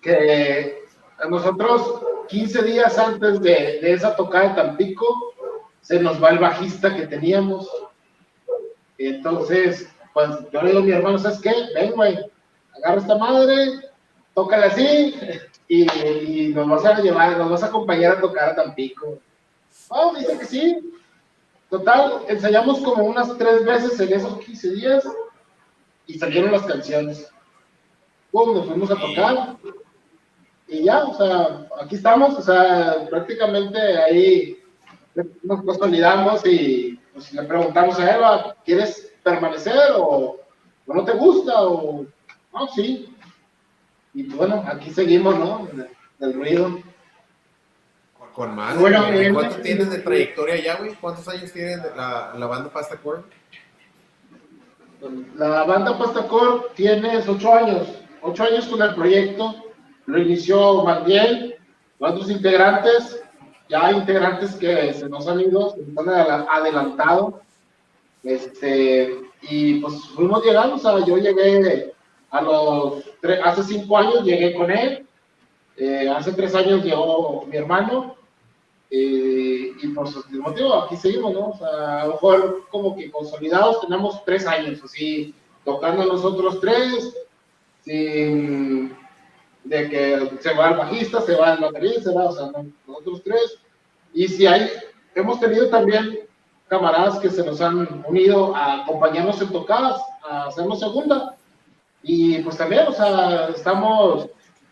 Speaker 6: que a nosotros 15 días antes de, de esa tocada de Tampico se nos va el bajista que teníamos. Y entonces, pues yo le digo a mi hermano, ¿sabes qué? Ven, güey, agarra esta madre, tócala así y, nos vas a llevar, nos vas a acompañar a tocar a Tampico. Oh, dice que sí. Total, ensayamos como unas tres veces en esos 15 días y salieron las canciones. Pum, nos fuimos a tocar y ya, o sea, aquí estamos, o sea, prácticamente ahí nos consolidamos y pues, le preguntamos a Eva, ¿quieres permanecer o, o no te gusta? O, no, sí. Y bueno, aquí seguimos, ¿no? Del, del ruido.
Speaker 2: Con más.
Speaker 6: Bueno, eh,
Speaker 2: ¿Cuánto tienes de trayectoria ya, güey? ¿Cuántos años tiene la, la banda Pasta Core?
Speaker 6: La banda Pastacor tiene ocho años, ocho años con el proyecto. Lo inició Magdiel, otros integrantes, ya hay integrantes que se nos han ido, se nos han adela- adelantado. Este, y pues fuimos llegando, o sea, yo llegué a los, tre- hace cinco años llegué con él, eh, hace tres años llegó mi hermano, eh, y por su motivo aquí seguimos, ¿no? O sea, a lo mejor como que consolidados tenemos tres años, así, tocando nosotros tres, sin de que se va el bajista, se va el batería, se va, o sea, no- nosotros tres. Y si hay, hemos tenido también camaradas que se nos han unido a acompañarnos en tocadas, a hacernos segunda. Y pues también, o sea, estamos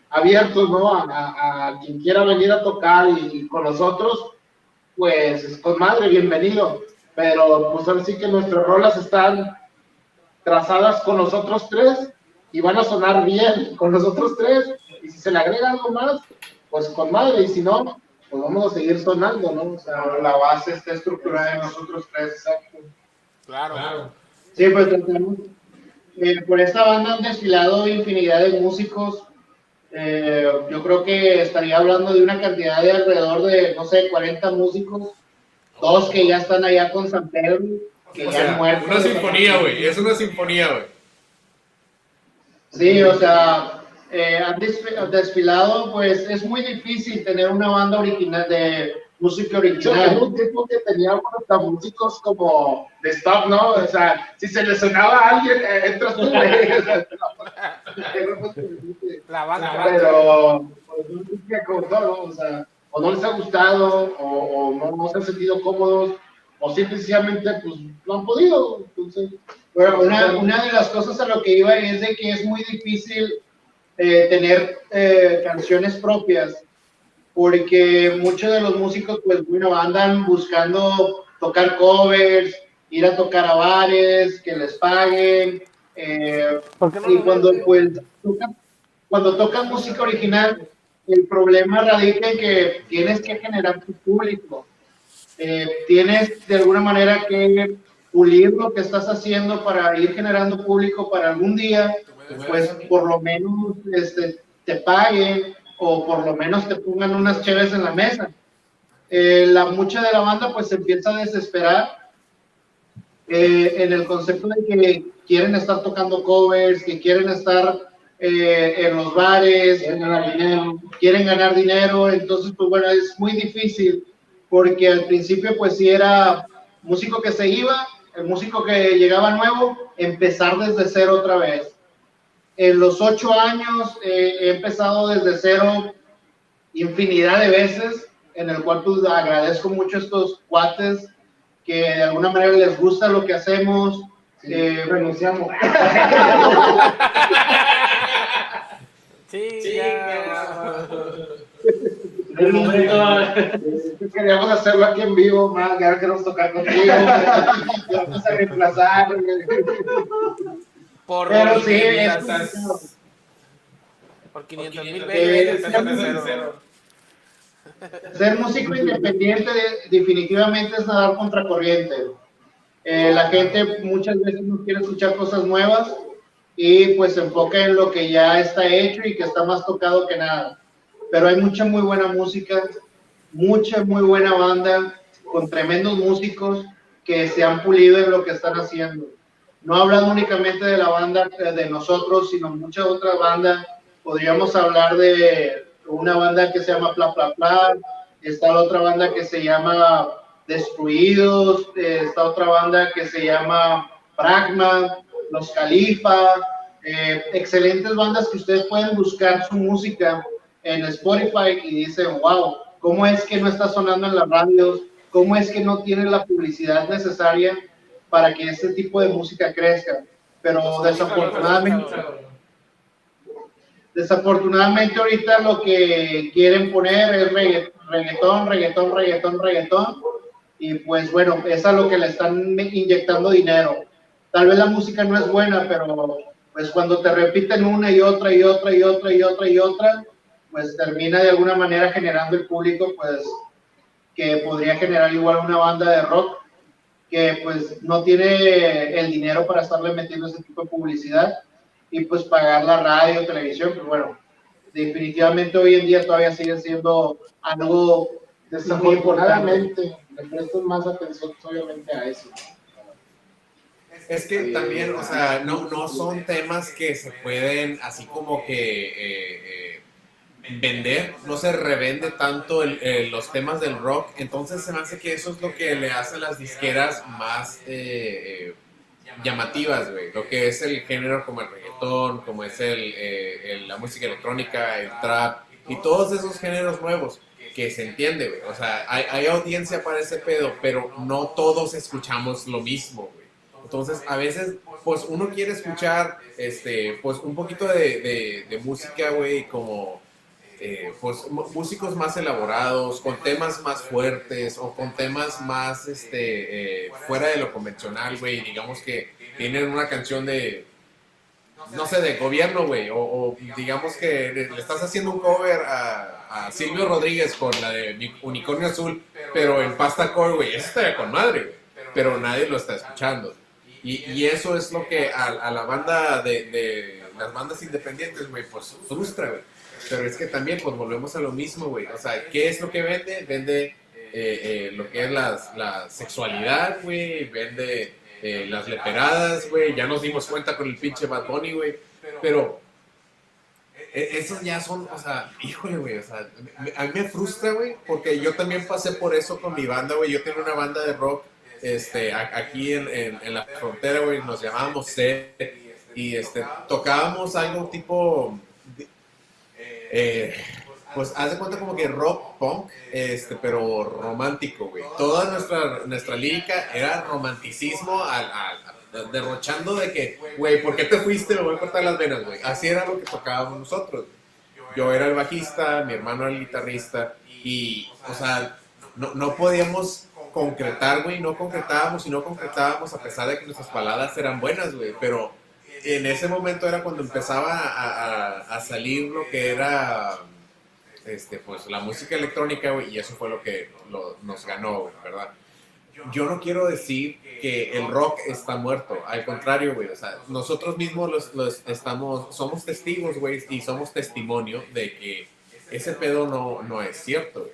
Speaker 6: abiertos, ¿no? A, a- a quien quiera venir a tocar y, y con nosotros, pues con madre, bienvenido. Pero pues ahora sí que nuestras rolas están trazadas con nosotros tres y van a sonar bien con nosotros tres. Y si se le agrega algo más, pues con madre. Y si no, pues vamos a seguir sonando, ¿no? O sea, la base está estructurada en nosotros tres, exacto.
Speaker 3: Claro,
Speaker 1: Claro.
Speaker 6: Sí, pues tenemos, eh, por esta banda han desfilado infinidad de músicos. Eh, yo creo que estaría hablando de una cantidad de alrededor de, no sé, 40 músicos. Dos que ya están allá con San Pedro,
Speaker 4: que
Speaker 2: O
Speaker 4: ya han
Speaker 2: sea,
Speaker 4: muerto.
Speaker 2: una sinfonía, güey. Es una sinfonía, güey.
Speaker 4: Sí, o sea, eh, han desf- desfilado, pues es muy difícil tener una banda original de música
Speaker 6: Yo
Speaker 4: original.
Speaker 6: un tipo que tenía unos músicos como de stop, ¿no? O sea, si se lesionaba a alguien, eh, entras tú,
Speaker 1: La banda.
Speaker 6: Pero, pues. O sea, o no les ha gustado, o, o no, no se han sentido cómodos, o simplemente, pues, no han podido. Entonces,
Speaker 4: Bueno, una, una de las cosas a lo que iba es de que es muy difícil eh, tener eh, canciones propias, porque muchos de los músicos, pues bueno, andan buscando tocar covers, ir a tocar a bares, que les paguen, eh,
Speaker 1: ¿Por qué no
Speaker 4: y cuando pues tocan, cuando tocan música original, el problema radica en que tienes que generar tu público. Eh, tienes de alguna manera que pulir lo que estás haciendo para ir generando público para algún día, pues por lo menos este, te paguen o por lo menos te pongan unas chéves en la mesa. Eh, la mucha de la banda pues se empieza a desesperar eh, en el concepto de que quieren estar tocando covers, que quieren estar eh, en los bares,
Speaker 6: quieren ganar dinero.
Speaker 4: quieren ganar dinero, entonces pues bueno, es muy difícil porque al principio pues si era músico que se iba, el músico que llegaba nuevo, empezar desde cero otra vez. En los ocho años eh, he empezado desde cero infinidad de veces, en el cual pues agradezco mucho a estos cuates que de alguna manera les gusta lo que hacemos.
Speaker 6: Sí,
Speaker 4: eh,
Speaker 6: renunciamos.
Speaker 1: Sí, ya.
Speaker 7: En el momento,
Speaker 6: Queríamos hacerlo aquí en vivo, más, ya queremos tocar contigo. Ya vamos a reemplazar.
Speaker 1: Por
Speaker 4: Pero sí,
Speaker 1: 500
Speaker 4: es-
Speaker 1: Por 500 mil
Speaker 4: Eh,
Speaker 1: veces.
Speaker 4: sí,
Speaker 1: empiezas de cero.
Speaker 4: Ser músico independiente de- definitivamente es nadar contracorriente. Eh, la gente muchas veces no quiere escuchar cosas nuevas y pues se enfoca en lo que ya está hecho y que está más tocado que nada. Pero hay mucha muy buena música, mucha muy buena banda con tremendos músicos que se han pulido en lo que están haciendo. No hablando únicamente de la banda eh, de nosotros, sino muchas otras bandas. Podríamos hablar de una banda que se llama Pla Pla Pla, está la otra banda que se llama Destruidos, eh, está otra banda que se llama Pragma, Los Califa, eh, excelentes bandas que ustedes pueden buscar su música en Spotify y dicen, wow, ¿cómo es que no está sonando en las radios? ¿Cómo es que no tiene la publicidad necesaria para que este tipo de música crezca? Pero desafortunadamente, desafortunadamente ahorita lo que quieren poner es regga- reggaetón, reggaetón, reggaetón, reggaetón. Y pues bueno, es a lo que le están inyectando dinero. Tal vez la música no es buena, pero pues cuando te repiten una y otra y otra y otra y otra y otra, pues termina de alguna manera generando el público, pues que podría generar igual una banda de rock que pues no tiene el dinero para estarle metiendo ese tipo de publicidad y pues pagar la radio, televisión, pues bueno, definitivamente hoy en día todavía sigue siendo algo.
Speaker 6: Desafortunadamente, le prestan más atención obviamente a eso.
Speaker 2: Es que también, o sea, no, no son temas que se pueden así como que eh, eh, vender, no se revende tanto los temas del rock, entonces se me hace que eso es lo que le hace a las disqueras más eh, eh, llamativas, güey, lo que es el género como el reggaetón, como es el, eh, el- la música electrónica, el trap y todos esos géneros nuevos que se entiende, güey, o sea, hay, audiencia para ese pedo, pero no todos escuchamos lo mismo, güey. Entonces, a veces, pues uno quiere escuchar, este, pues un poquito de- de música, güey, como, eh, pues músicos más elaborados, con temas más fuertes o con temas más, este, eh, fuera de lo convencional, güey. Digamos que tienen una canción de, no sé, de gobierno, güey, o, digamos que le, estás haciendo un cover a, a Silvio Rodríguez con la de Unicornio Azul, pero en pasta core, güey, eso estaría con madre, pero nadie lo está escuchando. Y, y eso es lo que a, a la banda de, de las bandas independientes, güey, pues frustra, güey. Pero es que también, pues volvemos a lo mismo, güey. O sea, ¿qué es lo que vende? Vende eh, eh, lo que es las- la sexualidad, güey, vende eh, las leperadas, güey, ya nos dimos cuenta con el pinche Bad Bunny, güey, pero e- esos ya son, o sea, híjole, güey, o sea, a mí me frustra, güey, porque yo también pasé por eso con mi banda, güey, yo tenía una banda de rock, este, aquí en, en, en la frontera, güey, nos llamábamos C, y este, tocábamos algo tipo, eh, pues haz de cuenta como que rock punk, este, pero romántico, güey. Toda nuestra, nuestra lírica era romanticismo derrochando de que, güey, ¿por qué te fuiste? Me voy a cortar las venas, güey. Así era lo que tocábamos nosotros. Yo era el bajista, mi hermano era el guitarrista y, o sea, no, no podíamos concretar, güey, no concretábamos y no concretábamos a pesar de que nuestras palabras eran buenas, güey, pero en ese momento era cuando empezaba a, a- salir lo que era este, pues la música electrónica, güey, y eso fue lo que nos ganó, ¿verdad? Yo no quiero decir que el rock está muerto, al contrario, güey, o sea, nosotros mismos los, estamos, somos testigos, güey, y somos testimonio de que ese pedo no, no es cierto.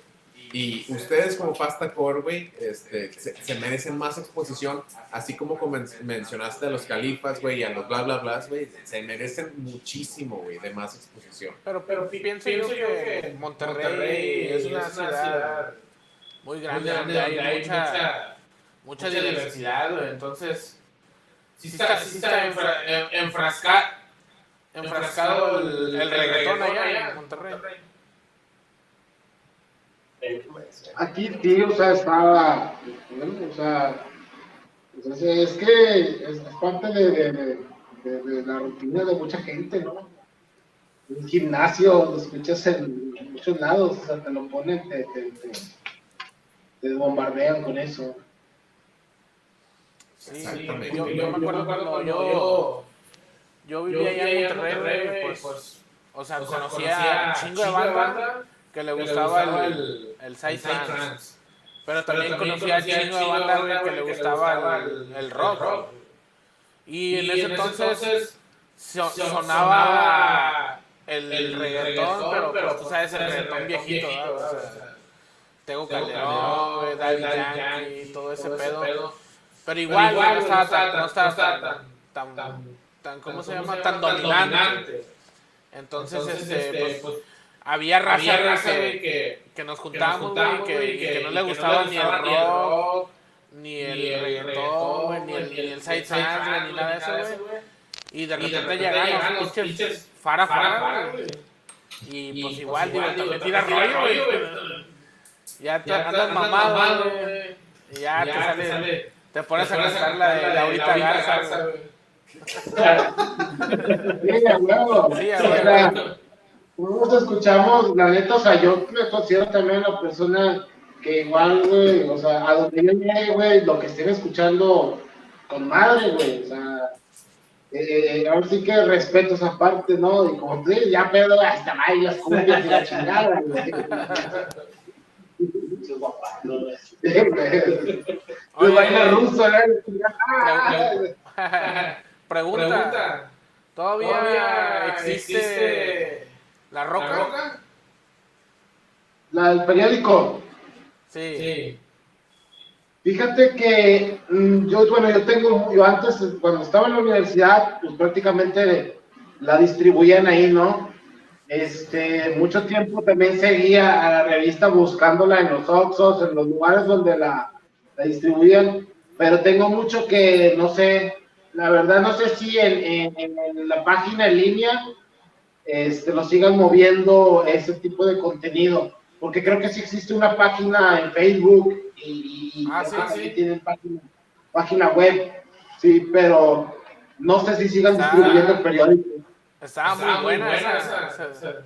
Speaker 2: Y ustedes como Pasta Core, güey, este, se, se merecen más exposición, así como comen- mencionaste a los califas, güey, y a los bla bla bla, güey, se merecen muchísimo, güey, de más exposición.
Speaker 1: Pero, pero pienso, yo que Monterrey, es una ciudad muy grande, donde hay, mucha, mucha diversidad, güey. Entonces, sí está, sí está enfra- en- enfrasca- enfrascado el, el reggaetón allá en Monterrey.
Speaker 6: Aquí sí, o sea, estaba, bueno, o sea, pues es, es que es, es parte de, de- de- de- de la rutina de mucha gente, ¿no? Un gimnasio, lo escuchas en muchos lados, o sea, te lo ponen, te, te, te- te bombardean con eso.
Speaker 1: Sí,
Speaker 2: Exactamente.
Speaker 1: yo, yo me acuerdo cuando yo, yo vivía allá en Monterrey, güey, pues, o sea, conocía un chingo de banda que le gustaba el, el side trance. Pero también conocía a chingo de banda, güey, que le gustaba el, el rock. Y en ese entonces so- sonaba el, reggaetón, pero pues, tú sabes, el reggaetón viejito, ¿verdad? O sea, Tego Calderón, güey, Daddy Yankee, todo ese pedo. Pero igual, no estaba tan, no estaba tan, tan, tan, ¿cómo se llama? Tan dominante. Entonces, este, pues, había raza, güey, que, que nos juntábamos, güey, que, y que no le gustaba ni el rock, ni el reggaetón, güey, ni el, el side ni nada de eso, güey. Y de repente llegaron los pinches fara fara, güey. Y pues igual, digo, también tira rollo, güey. Ya te andas mamado, güey. Ya te sale, te pones a cantar la de Laurita Garza, güey.
Speaker 6: Sí, a huevo.
Speaker 1: Sí, a
Speaker 6: O
Speaker 1: huevo.
Speaker 6: Nosotros escuchamos, la neta, o sea, yo me considero también una persona que igual, güey, o sea, a donde yo llegue, güey, lo que estén escuchando con madre, güey, o sea, eh, ahora sí que respeto esa parte, ¿no? Y como tú dices, ya pedo, hasta bailas, cumbias y la chingada, güey. Sí, guapa, no, güey. Sí, güey. Pues baila ruso, ¿eh?
Speaker 1: Pregunta,
Speaker 3: Pregunta.
Speaker 1: ¿todavía,
Speaker 3: ¿Todavía existe,
Speaker 1: la
Speaker 3: ¿La
Speaker 1: roca?
Speaker 3: roca?
Speaker 6: La del periódico.
Speaker 1: Sí.
Speaker 3: Sí.
Speaker 6: Fíjate que mm, yo, bueno, yo tengo, yo antes, cuando estaba en la universidad, pues prácticamente la distribuían ahí, ¿no? Este, mucho tiempo también seguía a la revista buscándola en los Oxxos, en los lugares donde la, la distribuían, pero tengo mucho que, no sé, la verdad no sé si en, en- en la página en línea este, lo sigan moviendo ese tipo de contenido, porque creo que sí existe una página en Facebook y, y
Speaker 1: Ah, sí,
Speaker 6: que
Speaker 1: sí.
Speaker 6: tienen página, página web, sí, pero no sé si sigan
Speaker 1: Está-
Speaker 6: distribuyendo el periódico.
Speaker 1: Estaba
Speaker 3: Estaba
Speaker 1: muy buena, esa,
Speaker 3: esa-
Speaker 1: esa-
Speaker 3: esa-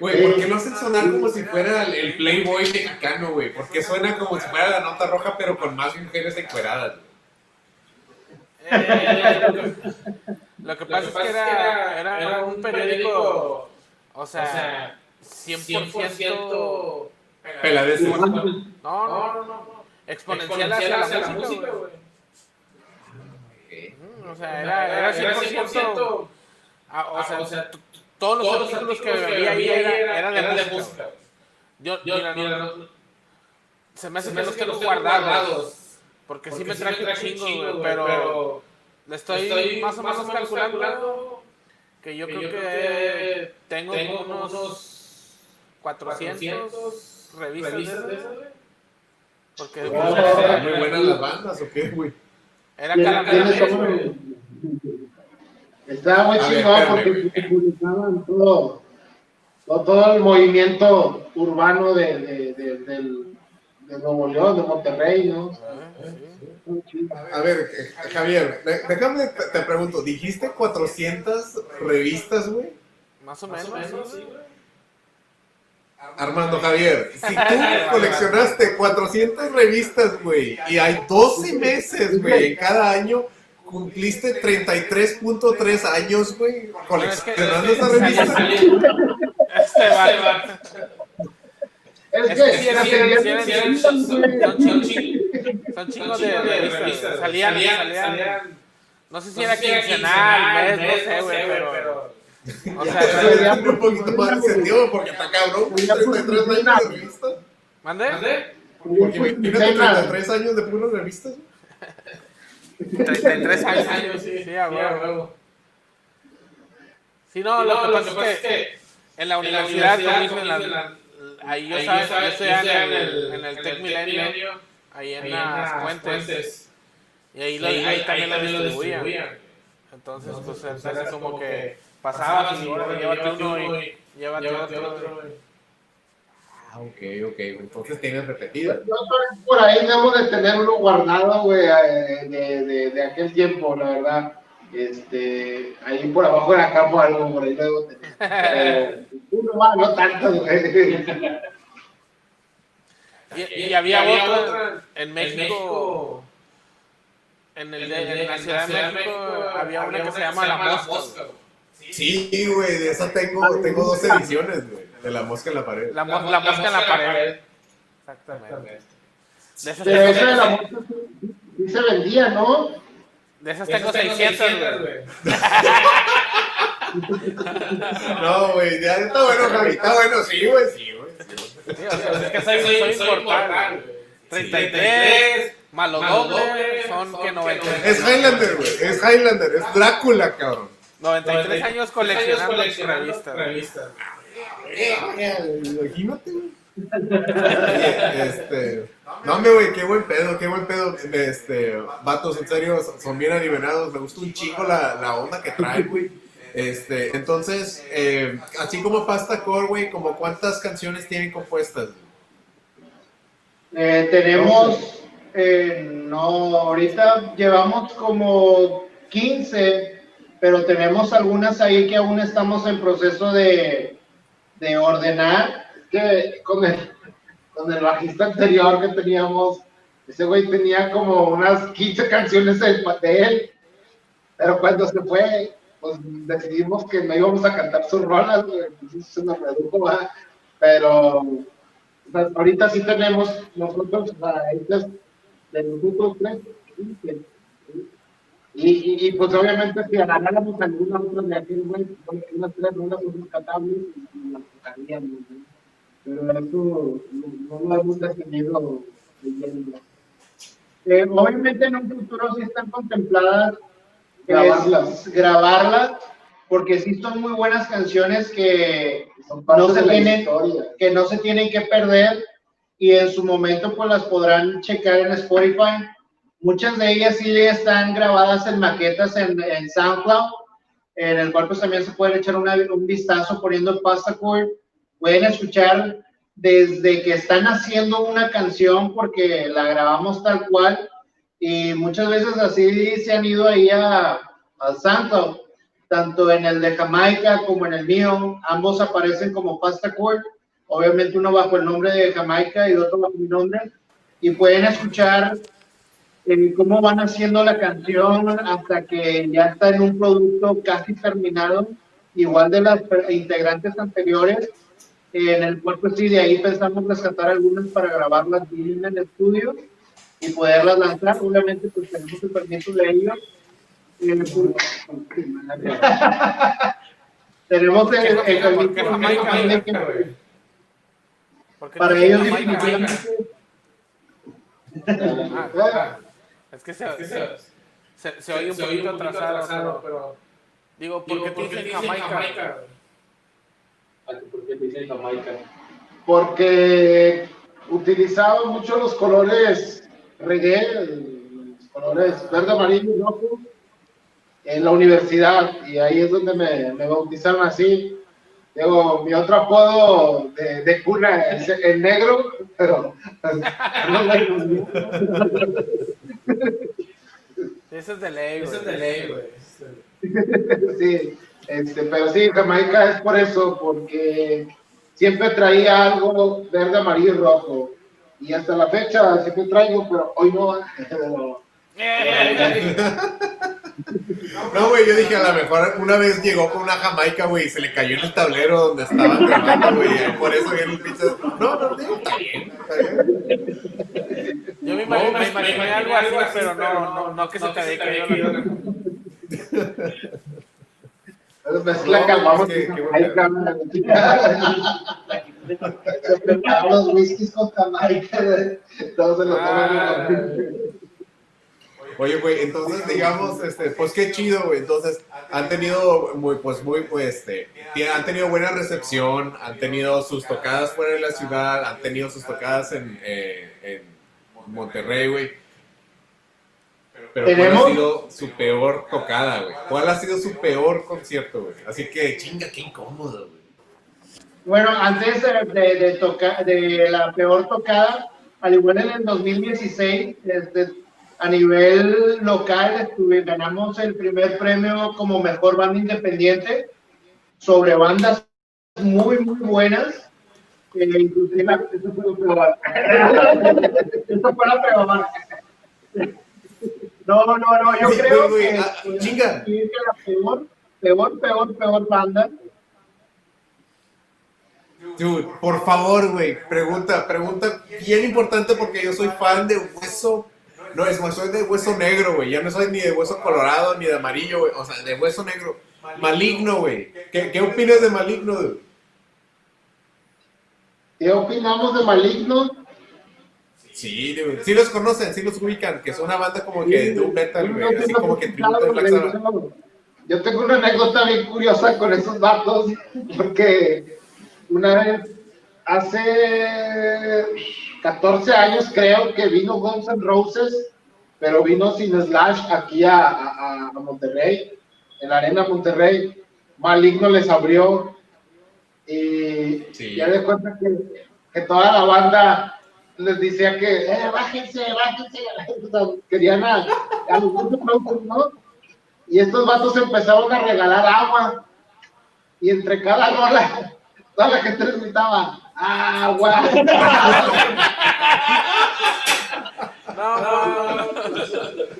Speaker 2: Güey, ¿por qué no hacen sonar como si fuera el, el Playboy mexicano, güey? ¿Por qué suena como si fuera la nota roja, pero con más mujeres encueradas? güey?
Speaker 1: Eh, Lo que pasa es que era, era un periódico, o
Speaker 3: o
Speaker 1: sea,
Speaker 3: sea,
Speaker 1: 100%,
Speaker 3: 100%
Speaker 2: Peladez.
Speaker 1: no,
Speaker 3: No,
Speaker 1: no,
Speaker 3: no, no, no.
Speaker 1: exponencial hacia la música, güey. Ujú, O sea, era, era 100%, ah, o sea,
Speaker 3: o sea,
Speaker 1: t- todos los
Speaker 3: Todos los
Speaker 1: artículos que veía ahí era, era de,
Speaker 3: eran
Speaker 1: música. Yo,
Speaker 3: Yo,
Speaker 1: mira, no-
Speaker 3: mira, no-
Speaker 1: se me hace
Speaker 3: se
Speaker 1: que los guardados. Porque sí me traje un chingo, güey, pero le estoy, más o menos calculando que yo, creo, que, tengo, unos 400, revistas, de esas. Porque
Speaker 2: Oh,
Speaker 1: pues,
Speaker 2: muy buenas las bandas, ¿o qué, güey?
Speaker 1: era cada.
Speaker 4: Estaba muy chingón porque publicaban todo, todo, todo el movimiento urbano de, de, de, del- de Nuevo León, de Monterrey, ¿no?
Speaker 2: A ver, eh, Javier, déjame, te, pregunto, dijiste 400 revistas, güey?
Speaker 1: Más o menos, sí, güey.
Speaker 2: Armando Javier, si tú coleccionaste 400 revistas, güey, y hay 12 meses, güey, en cada año, cumpliste 33.3 años, güey, coleccionando esas revistas.
Speaker 1: Este va.
Speaker 4: Es
Speaker 1: Es
Speaker 4: que
Speaker 1: que sí eran- sí eran-
Speaker 4: teoría
Speaker 1: sí
Speaker 4: de-
Speaker 1: eran- son chingos, son chingos de revistas. Salían, salían, no sé si era quincenal, no sé, güey, pero, o sea,
Speaker 2: tiene un poquito más de sentido, porque está cabrón, güey, 33 años de revistas.
Speaker 1: ¿mande?
Speaker 2: Porque imagínate 33 años de puras revistas. güey.
Speaker 1: 33 años, sí, sí, a huevo. Sí, no, lo que pasa es que en la universidad, como dicen, en la- ahí yo sabes, yo estoy en el, en el Tech Milenio, ahí en las fuentes, y ahí, lo- ahí también lo distribuían. Entonces, pues entonces como que pasaba y ahora llévate uno y llévate otro.
Speaker 2: Ah, ok, ok, entonces tienes repetidas.
Speaker 4: Yo por ahí debo de tenerlo guardado, güey, eh, de, de, de aquel tiempo, la verdad. Este, ahí por abajo de la cama algo, por ahí tener. Pero, uno más, no tanto, güey.
Speaker 1: Y, y había, otra en México, en, el de, en la Ciudad de México, había una que se llama La Mosca. güey.
Speaker 2: Sí, güey, de esa tengo, tengo dos ediciones, güey, de la mosca en la pared.
Speaker 1: La, mo- la mosca en la pared. Exactamente. De esas
Speaker 4: Pero esa de la sí, sí se vendía, ¿no?
Speaker 1: De esas tengo 600, güey.
Speaker 2: No, güey, ya está bueno, Javi, está bueno, sí, güey, sí, güey.
Speaker 1: Sí, o sea, es que soy, soy inmortal. güey. 33 más los dobles son que 93.
Speaker 2: Es Highlander, güey, es Highlander, es Drácula, cabrón.
Speaker 1: 93 años coleccionando revistas. güey.
Speaker 2: Imagínate, güey. Este, no, hombre, güey, qué buen pedo, qué buen pedo. Este, vatos, en serio, son bien alivianados. Me gusta un chingo la, la onda que traen, güey. Este, entonces, eh, así como Pasta Core, güey, como cuántas canciones tienen compuestas.
Speaker 4: Eh, tenemos, eh, no, ahorita llevamos como 15, pero tenemos algunas ahí que aún estamos en proceso de, de ordenar. Con el, con el bajista anterior que teníamos, ese güey tenía como unas 15 canciones del pastel, pero cuando se fue, pues decidimos que no íbamos a cantar sus rolas, se nos redujo, ¿va? pero ahorita sí tenemos nosotros, o sea, de nosotros tres, y, y, y pues obviamente si agarráramos alguna otra de aquel güey, pues, unas tres rolas son cantables y las tocaríamos, ¿no? Pero eso no, no hemos definido. Eh, obviamente en un futuro sí están contempladas
Speaker 6: Grabarlas.
Speaker 4: es grabarlas, porque sí son muy buenas canciones que
Speaker 6: Son
Speaker 4: no se tienen, que no se tienen que perder y en su momento pues las podrán checar en Spotify. Muchas de ellas sí están grabadas en maquetas en, en SoundCloud, en el cual pues también se pueden echar una- un vistazo poniendo Pasta. Pueden escuchar desde que están haciendo una canción porque la grabamos tal cual y muchas veces así se han ido ahí a, SoundCloud, tanto en el de Jamaica como en el mío, ambos aparecen como Pasta Chord, obviamente uno bajo el nombre de Jamaica y otro bajo mi nombre, y pueden escuchar eh, cómo van haciendo la canción hasta que ya está en un producto casi terminado, igual de las integrantes anteriores, en el cual pues sí, de ahí pensamos rescatar algunas para grabarlas bien en el estudio y poderlas lanzar, obviamente pues tenemos el permiso de ellos. Eh, pues, tenemos el, el
Speaker 1: ¿Por qué
Speaker 4: permiso
Speaker 1: Jamaica,
Speaker 4: también de que
Speaker 1: ¿Por qué
Speaker 4: para
Speaker 1: no
Speaker 4: ellos
Speaker 1: Jamaica?
Speaker 4: definitivamente
Speaker 1: Ah, Es que se, se, se- se oye un poquito atrasado, pero... Digo, ¿por qué te dicen Jamaica?
Speaker 7: ¿Por qué te dicen Jamaica?
Speaker 6: porque utilizaba mucho los colores reggae, los colores verde, amarillo y rojo en la universidad y ahí es donde me, me bautizaron así. Digo, mi otro apodo de, de cuna es el negro, pero
Speaker 1: Ese es de ley, güey.
Speaker 3: Eso es de ley, güey.
Speaker 6: sí, este, pero sí, Jamaica es por eso, porque siempre traía algo verde, amarillo y rojo. Y hasta la fecha siempre traigo, pero hoy no.
Speaker 2: No, güey, yo dije, a lo mejor una vez llegó con una jamaica, güey, y se le cayó en el tablero donde estaban grabando, güey, y por eso viene el pinche... No, no, digo, está bien, está bien.
Speaker 1: Yo me imagino, me imaginé algo así, pero no, no, no que se te haya caído la
Speaker 6: Entonces mezcla
Speaker 2: No,
Speaker 6: calmamos
Speaker 2: es que-.
Speaker 6: Se prepararon los whiskies con Jamaica. Todos se los
Speaker 1: Ah.
Speaker 6: toman.
Speaker 2: Oye, güey, entonces, digamos, este, pues qué chido, güey, entonces, han tenido, muy, pues, muy, pues, este, han tenido buena recepción, han tenido sus tocadas fuera de la ciudad, han tenido sus tocadas en, eh, en Monterrey, güey. Pero ¿cuál ha sido su peor tocada, güey? ¿Cuál ha sido su peor concierto, güey? Así que, chinga, qué incómodo, güey.
Speaker 6: Bueno, antes de, de, de toca- de la peor tocada, al igual en el 2016, este, a nivel local estuve- ganamos el primer premio como mejor banda independiente sobre bandas muy, muy buenas. Eh, inclusive, eso fue lo peor. Eso fue lo peor. No, no, no, yo creo que,
Speaker 2: ah, chinga.
Speaker 6: que la peor, peor, peor, peor banda
Speaker 2: Dude, por favor, güey, pregunta, pregunta bien importante porque yo soy fan de hueso. No, es soy de hueso negro, güey. Ya no soy ni de hueso colorado ni de amarillo, güey. O sea, de hueso negro. Maligno, güey. ¿Qué, ¿Qué opinas de maligno, dude?
Speaker 6: ¿Qué opinamos de Maligno?
Speaker 2: Sí, dude. Sí los conocen, sí los ubican, que es una banda como que de un metal, güey. Así como que tributo Black Sabbath.
Speaker 6: yo- tengo una anécdota bien curiosa con esos vatos, porque una vez, hace 14 años creo que vino Guns N' Roses, pero vino sin Slash aquí a, a- a Monterrey, en la Arena Monterrey. Maligno les abrió y
Speaker 2: Sí.
Speaker 6: ya de cuenta que, que toda la banda les decía que, eh, bájense, bájense, o sea, querían a, a los Roses, ¿no? Y estos vatos empezaron a regalar agua. Y entre cada rola, toda la gente les gritaba, agua.
Speaker 1: No, no, no.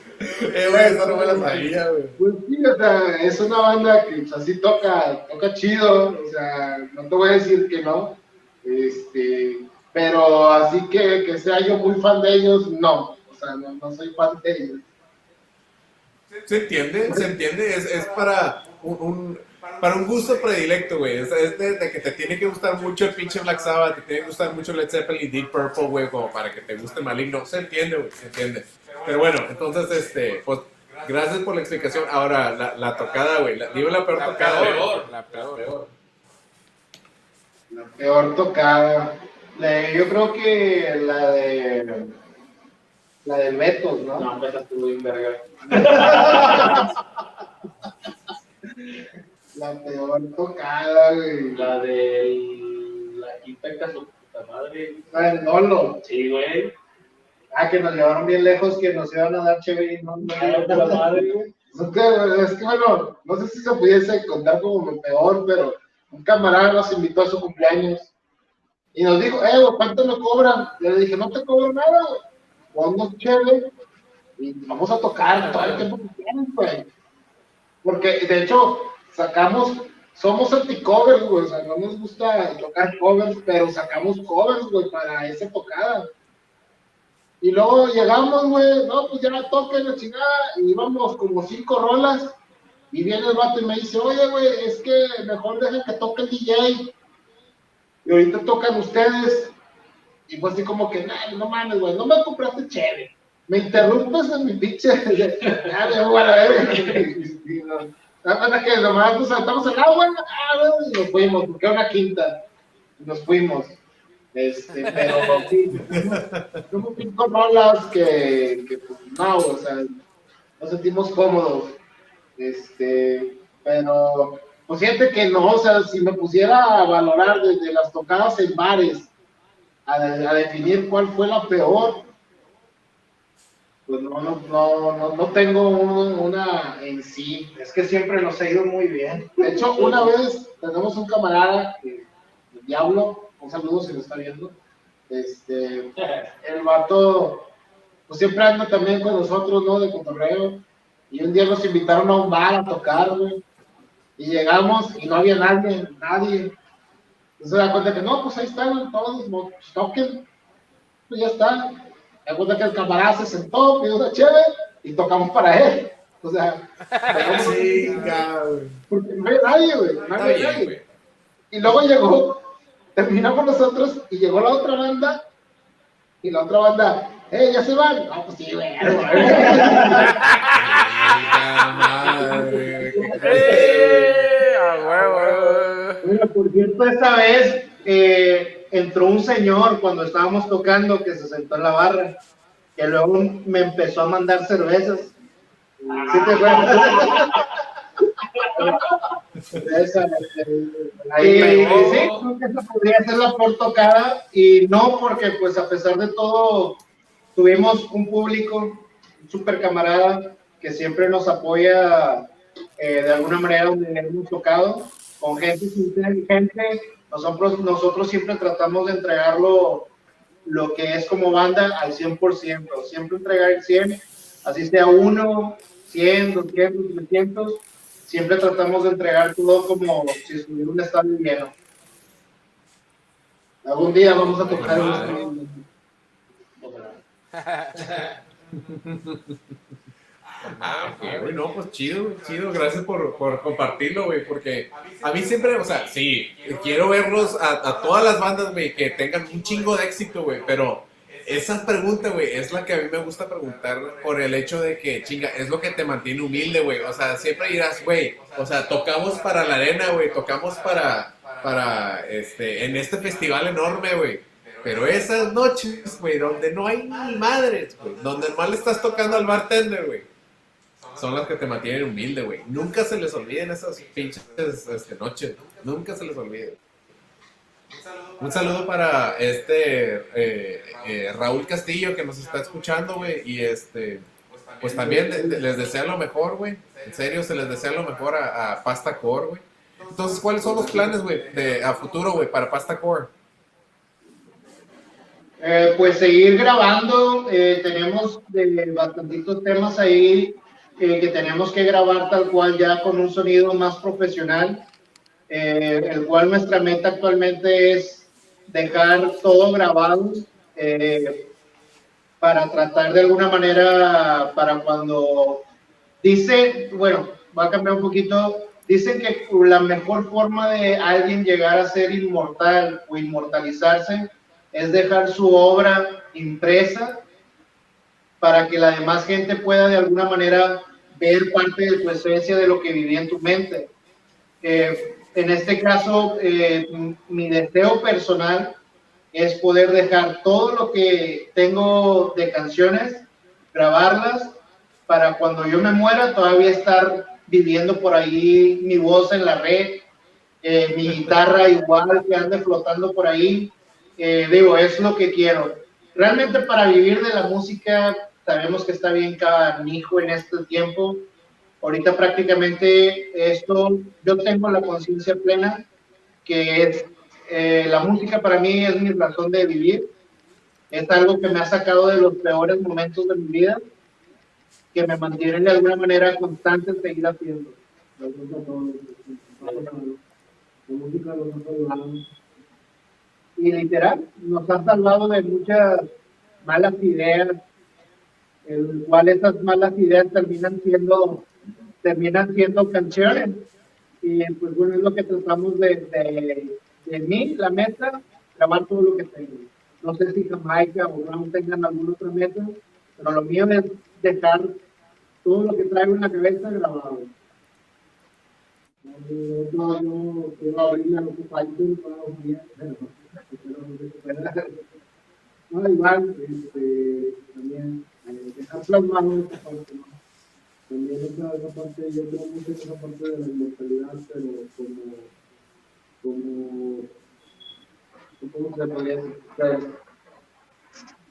Speaker 2: Eh, güey, eso no me la sabía, güey.
Speaker 6: Pues sí, o sea, es una banda que pues, así toca, toca chido, o sea, no te voy a decir que no, este, pero así que, que sea yo muy fan de ellos, no, o sea, no, no soy fan de ellos.
Speaker 2: ¿Se entiende? ¿Se entiende? Es, es para un, un- para un gusto predilecto, güey. Es, es de, de que te tiene que gustar mucho el pinche Black Sabbath, te tiene que gustar mucho Led Zeppelin, Deep Purple, güey, como para que te guste Maligno. Se entiende, güey, se entiende. Pero bueno, entonces, este, pues, gracias por la explicación. Ahora, la, la tocada, güey. La, dime la peor
Speaker 1: La
Speaker 2: tocada, güey.
Speaker 1: peor, la peor.
Speaker 6: La peor tocada, la- yo creo que la de, la del Betos, ¿no?
Speaker 7: No, esa estuvo bien verga.
Speaker 6: La peor tocada, güey.
Speaker 7: La de la quinta su puta madre.
Speaker 6: La del Nolo.
Speaker 7: Sí, güey.
Speaker 6: Ah, que nos llevaron bien lejos, que nos iban a dar chévere y no nos dieron
Speaker 7: madre, güey.
Speaker 6: Es que, es que, bueno, no sé si se pudiese contar como lo peor, pero un camarada nos invitó a su cumpleaños y nos dijo, eh, ¿cuánto me cobran? Y le dije, no te cobro nada, güey. Ponnos chévere y vamos a tocar todo el tiempo que quieras, güey. Porque, de hecho, sacamos, somos anti-covers, güey, o sea, no nos gusta tocar covers, pero sacamos covers, güey, para esa tocada. Y luego llegamos, güey, no, pues ya toquen la chingada, y íbamos como cinco rolas, y viene el vato y me dice, oye, güey, es que mejor dejen que toque el DJ, y ahorita tocan ustedes, y pues así como que, "Nah, no mames, güey, no me compraste chévere, me interrumpes en mi pinche. Ya, voy a. Y no, nada que nomás nos saltamos el agua ah, y nos fuimos, porque era una quinta. Y Nos fuimos. Este, pero sí, como cinco rolas que, que pues, no, o sea, nos sentimos cómodos. Este, pero, pues siente que no, o sea, si me pusiera a valorar desde las tocadas en bares, a, definir cuál fue la peor, pues no, no, no, no, tengo un- una en sí.
Speaker 4: Es que siempre nos ha ido muy bien.
Speaker 6: De hecho, una vez tenemos un camarada, el Diablo, un saludo si lo está viendo. Este, el vato, pues siempre anda también con nosotros, ¿no? De cotorreo. Y un día nos invitaron a un bar a tocar, güey. Y llegamos y no había nadie, nadie. Entonces se da cuenta que no, pues ahí están todos, pues toquen. Pues ya está. Da cuenta que el camarada se sentó, pidió una chévere y tocamos para él. O sea,
Speaker 2: güey.
Speaker 6: porque no había nadie, güey. No había
Speaker 2: bien,
Speaker 6: nadie. Y luego llegó, terminamos nosotros y llegó la otra banda. Y la otra banda, ¡eh, ya se van! No, pues sí, güey.
Speaker 2: Chinga madre, qué.
Speaker 1: ¡A huevo, huevo!
Speaker 4: Bueno, por cierto, esta vez eh, entró un señor cuando estábamos tocando que se sentó en la barra, que luego me empezó a mandar cervezas. ¿Sí te acuerdas?
Speaker 6: Esa,
Speaker 4: Ahí, sí, creo que esa podría ser la por tocada y no porque pues a pesar de todo tuvimos un público, un super camarada que siempre nos apoya eh, de alguna manera donde hemos tocado, con gente inteligente, nosotros, nosotros siempre tratamos de entregarlo lo que es como banda al 100%, siempre entregar el 100, así sea uno, 100, 200, 300, siempre tratamos de entregar todo como si estuviera un estadio lleno.
Speaker 6: algún día vamos a tocar un
Speaker 2: Madre.
Speaker 6: stream.
Speaker 2: Ah, ok, güey, no, pues chido, güey, chido, gracias por, por compartirlo, güey, porque a mí siempre, o sea, sí, quiero verlos a, a todas las bandas, güey, que tengan un chingo de éxito, güey, pero esa pregunta, güey, es la que a mí me gusta preguntar por el hecho de que, chinga, es lo que te mantiene humilde, güey, o sea, siempre dirás, güey, o sea, tocamos para la arena, güey, tocamos para, para, este, en este festival enorme, güey, pero esas noches, güey, donde no hay ni madres, güey, donde le estás tocando al bartender, güey, son las que te mantienen humilde, güey. Nunca se les olviden esas pinches este, noches. Nunca se les olvide. Un saludo para este eh, eh, Raúl Castillo que nos está escuchando, güey. Y este, pues también les desea lo mejor, güey. En serio, se les desea lo mejor a, a Pasta Core, güey. Entonces, ¿cuáles son los planes, güey, a futuro, güey, para Pasta Core?
Speaker 4: Eh, pues seguir grabando, tenemos bastantitos temas ahí eh, que tenemos que grabar tal cual ya con un sonido más profesional, eh, el cual nuestra meta actualmente es dejar todo grabado eh, para tratar de alguna manera, para cuando dice, bueno, va a cambiar un poquito, dicen que la mejor forma de alguien llegar a ser inmortal o inmortalizarse es dejar su obra impresa para que la demás gente pueda de alguna manera ver parte de tu esencia de lo que vivía en tu mente. Eh, en este caso, eh, mi deseo personal es poder dejar todo lo que tengo de canciones, grabarlas, para cuando yo me muera todavía estar viviendo por ahí mi voz en la red, eh, mi guitarra igual que ande flotando por ahí. Eh, digo, es lo que quiero. Realmente para vivir de la música sabemos que está bien canijo en este tiempo. Ahorita prácticamente esto, yo tengo la conciencia plena que es, eh, la música para mí es mi razón de vivir. Es algo que me ha sacado de los peores momentos de mi vida, que me mantiene de alguna manera constante en seguir haciendo. Y literal, nos ha salvado de muchas malas ideas, el cual esas malas ideas terminan siendo, terminan siendo canciones. Y pues bueno, es lo que tratamos de, de, mí, la meta, grabar todo lo que tengo. No sé si Jamaica o Ram tengan alguna otra meta,
Speaker 6: Pero lo mío es dejar todo lo que traigo en la cabeza grabado. No, yo quiero abrirle a los todos los días, pero no, igual, este, también eh, plasmado esta parte, ¿no? También esa, esa parte, yo creo mucho en esa parte de la inmortalidad, pero como, como, ¿cómo se podría decir?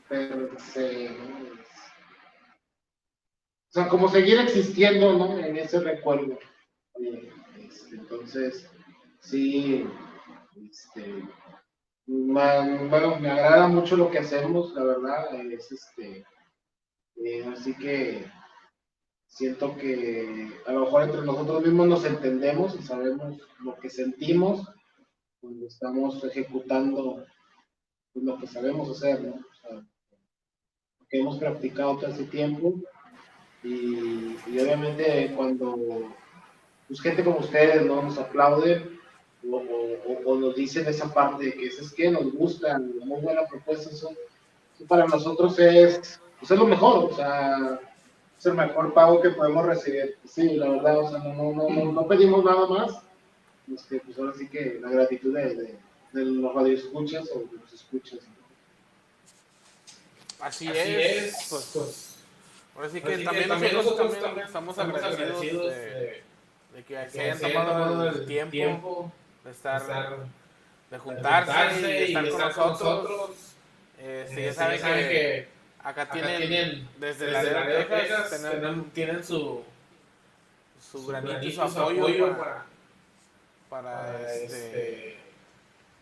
Speaker 6: Pero, se- o sea, como seguir existiendo, ¿no? En ese recuerdo. Eh, este, entonces, sí, este, bueno, me agrada mucho lo que hacemos, la verdad, es este, eh, así que siento que a lo mejor entre nosotros mismos nos entendemos y sabemos lo que sentimos cuando estamos ejecutando pues, lo que sabemos hacer, lo que hemos practicado todo ese tiempo. Y, obviamente cuando pues, gente como ustedes ¿no? nos aplaude o, nos dicen esa parte de que es que nos gusta, muy buena propuesta, eso, eso para nosotros es, pues es lo mejor, o sea, es el mejor pago que podemos recibir. Sí, la verdad, o sea, no, no, no, no, no pedimos nada más, este, pues ahora sí que la gratitud de, de, de los radioescuchas o de los escuchas.
Speaker 1: Así,
Speaker 3: Así
Speaker 1: es.
Speaker 3: es,
Speaker 1: Pues,
Speaker 3: pues,
Speaker 1: ahora sí que
Speaker 3: así que
Speaker 1: también,
Speaker 3: también
Speaker 1: nosotros,
Speaker 3: nosotros
Speaker 1: también
Speaker 3: también
Speaker 1: estamos
Speaker 3: estamos
Speaker 1: agradecidos,
Speaker 3: agradecidos
Speaker 1: de,
Speaker 3: de
Speaker 1: de que se
Speaker 3: que
Speaker 1: hayan
Speaker 3: se hayan
Speaker 1: tomado el
Speaker 3: el
Speaker 1: tiempo,
Speaker 3: tiempo
Speaker 1: de estar,
Speaker 3: estar-
Speaker 1: de
Speaker 3: de
Speaker 1: juntarse,
Speaker 3: juntarse
Speaker 1: y de estar, con nosotros. Este, ya
Speaker 3: Este,
Speaker 1: saben
Speaker 3: saben
Speaker 1: que,
Speaker 3: que
Speaker 1: acá
Speaker 3: acá
Speaker 1: tienen,
Speaker 3: tienen
Speaker 1: desde Texas,
Speaker 3: Texas,
Speaker 1: tienen
Speaker 3: tienen, tienen su,
Speaker 1: su
Speaker 3: su
Speaker 1: granito
Speaker 3: granito, su
Speaker 1: apoyo,
Speaker 3: apoyo
Speaker 1: para,
Speaker 3: para,
Speaker 1: este,
Speaker 3: este,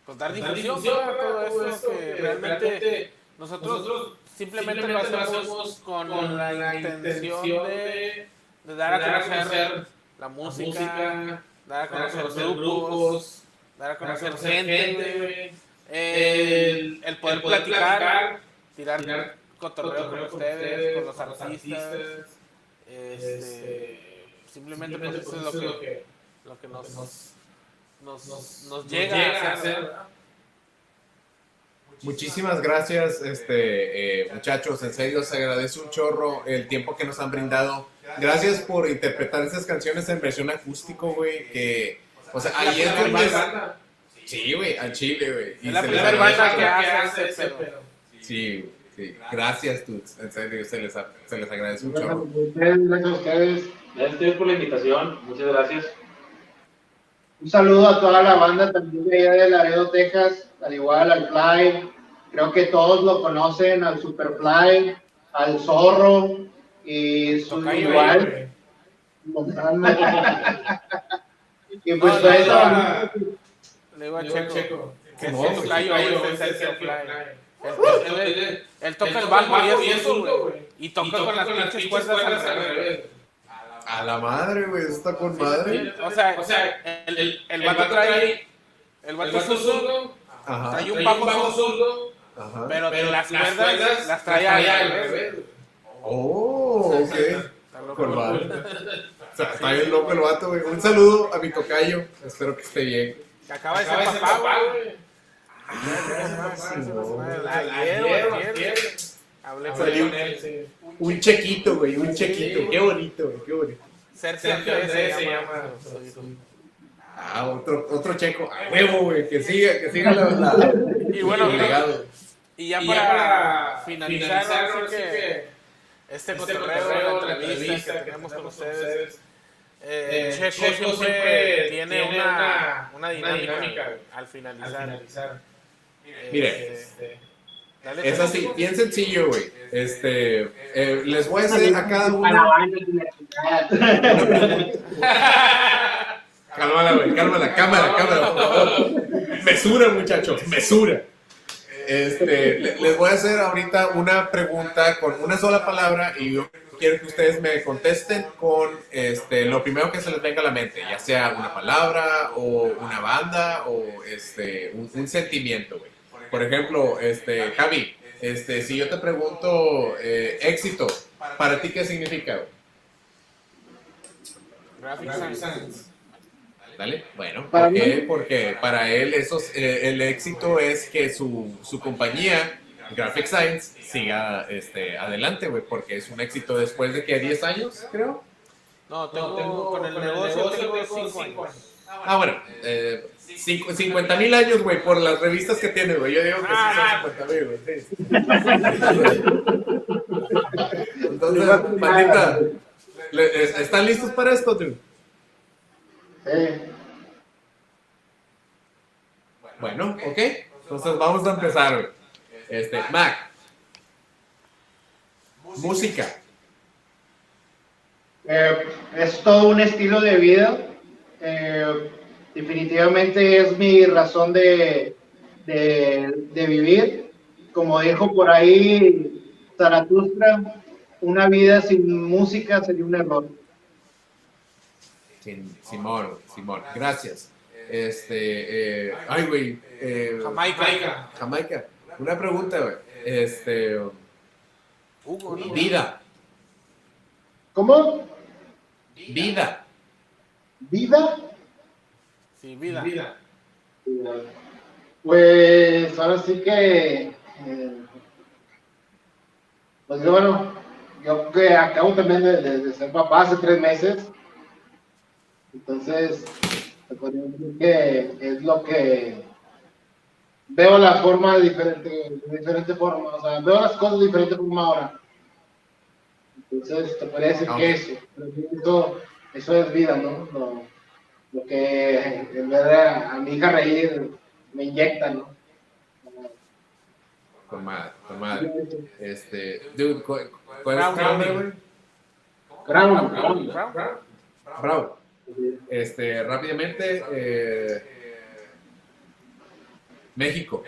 Speaker 1: pues, dar difusión para todo que, realmente nosotros,
Speaker 3: nosotros
Speaker 1: simplemente,
Speaker 3: simplemente
Speaker 1: lo hacemos con, la, intención de, de dar a conocer la música,
Speaker 3: música,
Speaker 1: dar a conocer
Speaker 3: conocer
Speaker 1: grupos,
Speaker 3: grupos,
Speaker 1: dar a
Speaker 3: dar a
Speaker 1: conocer gente, el, el poder,
Speaker 3: el poder
Speaker 1: platicar,
Speaker 3: platicar,
Speaker 1: tirar,
Speaker 3: tirar
Speaker 1: cotorreo,
Speaker 3: cotorreo
Speaker 1: con ustedes, con los artistas, este,
Speaker 3: este,
Speaker 1: simplemente,
Speaker 3: simplemente
Speaker 1: pues,
Speaker 3: pues,
Speaker 1: eso es lo que, lo que nos,
Speaker 3: nos,
Speaker 1: nos,
Speaker 3: nos,
Speaker 1: nos llega, a hacer. ¿verdad?
Speaker 2: Muchísimas gracias, este, eh, muchachos. En serio, se agradece un chorro el tiempo que nos han brindado. Gracias por interpretar esas canciones en versión acústico, güey. Que, o sea, ahí es donde. Sí, güey, al chile, güey.
Speaker 1: Es la primera banda que hace ese pedo.
Speaker 2: Sí, sí. Gracias, Tuts. En serio, se les, se les agradece un
Speaker 6: Gracias a ustedes, gracias a ustedes.
Speaker 7: Por la invitación. Muchas gracias.
Speaker 6: Un saludo a toda la banda también de allá de Laredo, Texas, al igual al Fly. Creo que todos lo conocen, al Superfly, al Zorro y su
Speaker 1: Tocayo,
Speaker 6: igual. Y pues
Speaker 1: No,
Speaker 6: toda
Speaker 1: no,
Speaker 6: esa
Speaker 1: no,
Speaker 6: banda-
Speaker 1: Le digo a
Speaker 3: Checo,
Speaker 1: Checo, que
Speaker 2: No,
Speaker 1: es
Speaker 2: pues,
Speaker 1: el Fly, es el Fly. Él, él- él- él toca el bajo y es zurdo, güey. Y toca con las pinches cuerdas al revés.
Speaker 2: A la madre, güey. Eso está con madre.
Speaker 1: O sea,
Speaker 3: O sea,
Speaker 1: el,
Speaker 3: el,
Speaker 1: el
Speaker 3: el
Speaker 1: vato trae, el vato
Speaker 3: vato
Speaker 1: zurdo, trae un bajo zurdo, pero
Speaker 3: pero
Speaker 1: las
Speaker 3: las
Speaker 1: cuerdas
Speaker 3: cuerdas
Speaker 1: las trae al revés.
Speaker 2: Oh, ok.
Speaker 1: Está loco.
Speaker 2: Con madre. O sea, está bien loco el vato, güey. Un saludo a mi tocayo. Espero que esté bien.
Speaker 1: Que acaba de ser papá, güey. Ayer. Hablé con él.
Speaker 2: Un chequito, güey. Un chequito. Qué bonito, güey. Qué bonito.
Speaker 1: Sergio Andrés se
Speaker 3: se
Speaker 1: llama.
Speaker 2: Ah, otro, otro checo. A huevo, güey. Que siga, que siga la. la
Speaker 1: Y bueno,
Speaker 2: el legado.
Speaker 1: y ya
Speaker 3: Y
Speaker 1: para,
Speaker 3: ya para
Speaker 1: finalizar,
Speaker 3: finalizar,
Speaker 1: ahora
Speaker 3: ahora
Speaker 1: sí
Speaker 3: sí
Speaker 1: que
Speaker 3: que
Speaker 1: este
Speaker 3: este
Speaker 1: cotorreo, la entrevista que tenemos con ustedes, eh,
Speaker 3: eh,
Speaker 1: Checo,
Speaker 3: Checo
Speaker 1: siempre,
Speaker 3: siempre
Speaker 1: tiene,
Speaker 3: tiene
Speaker 1: una,
Speaker 3: una-
Speaker 1: una
Speaker 3: una
Speaker 1: dinámica,
Speaker 3: dinámica,
Speaker 1: al
Speaker 3: al
Speaker 1: finalizar.
Speaker 2: Mire.
Speaker 3: Este,
Speaker 2: Es así, bien sencillo, güey. Este, eh, les voy a hacer a cada uno. Cálmala, güey, cálmala, cámara, cámara, por favor. Mesura, muchachos, mesura. Este, le- les voy a hacer ahorita una pregunta con una sola palabra y yo quiero que ustedes me contesten con este, lo primero que se les venga a la mente, ya sea una palabra o una banda o este, un, un sentimiento, güey. Por ejemplo, este, Javi, este, si yo te pregunto eh, éxito, ¿para ti qué significa?
Speaker 1: Graphic Science.
Speaker 3: Science.
Speaker 2: ¿Vale? Bueno,
Speaker 6: Para
Speaker 2: ¿por qué? Porque para él eso es- eh, el éxito es que su, su compañía Graphic Science siga este, adelante, güey, porque es un éxito después de que 10 años, creo.
Speaker 1: No, tengo,
Speaker 3: No, tengo-
Speaker 1: con el
Speaker 3: con el
Speaker 1: negocio,
Speaker 3: negocio
Speaker 1: tengo
Speaker 3: tengo
Speaker 1: 5
Speaker 3: cinco
Speaker 1: años.
Speaker 2: Ah, bueno, eh, 50 mil años, güey, por las revistas que tiene, güey. Yo digo que
Speaker 1: Ah.
Speaker 2: sí son 50 mil, güey. sí. Entonces, maldita, ¿están listos para esto, dude?
Speaker 6: Sí.
Speaker 2: Bueno, ok. Entonces vamos a empezar, güey. Este, Mac. Música.
Speaker 4: Eh, es todo un estilo de vida. Eh, definitivamente es mi razón de, de, de vivir. Como dijo por ahí Zaratustra, una vida sin música sería un error.
Speaker 2: Sin- Simón, Simón. Gracias. Este, eh, ay, güey. eh,
Speaker 1: Jamaica.
Speaker 2: Jamaica. Una pregunta, güey. Este,
Speaker 1: Hugo, ¿no?
Speaker 2: vida.
Speaker 6: ¿Cómo?
Speaker 2: Vida.
Speaker 6: ¿Vida?
Speaker 1: Sí, vida.
Speaker 3: Vida.
Speaker 6: Pues ahora sí que. eh, pues yo, bueno, yo que acabo también de, de- de ser papá hace tres meses. Entonces, se podría decir que es lo que veo la forma diferente, de diferente forma, o sea, veo las cosas de diferente forma ahora. Entonces, te podría decir que eso, pero sí, eso, eso es vida, ¿no? Lo, lo que en vez de a, a mi hija reír me inyecta, ¿no?
Speaker 2: Con madre, con madre. Este, dude, ¿cu- ¿cuál es tu
Speaker 1: Brown,
Speaker 2: nombre,
Speaker 1: Brown.
Speaker 2: güey?
Speaker 6: Crown,
Speaker 1: Brown,
Speaker 6: Crown.
Speaker 1: Brown.
Speaker 2: Bravo. Este, rápidamente, eh, México.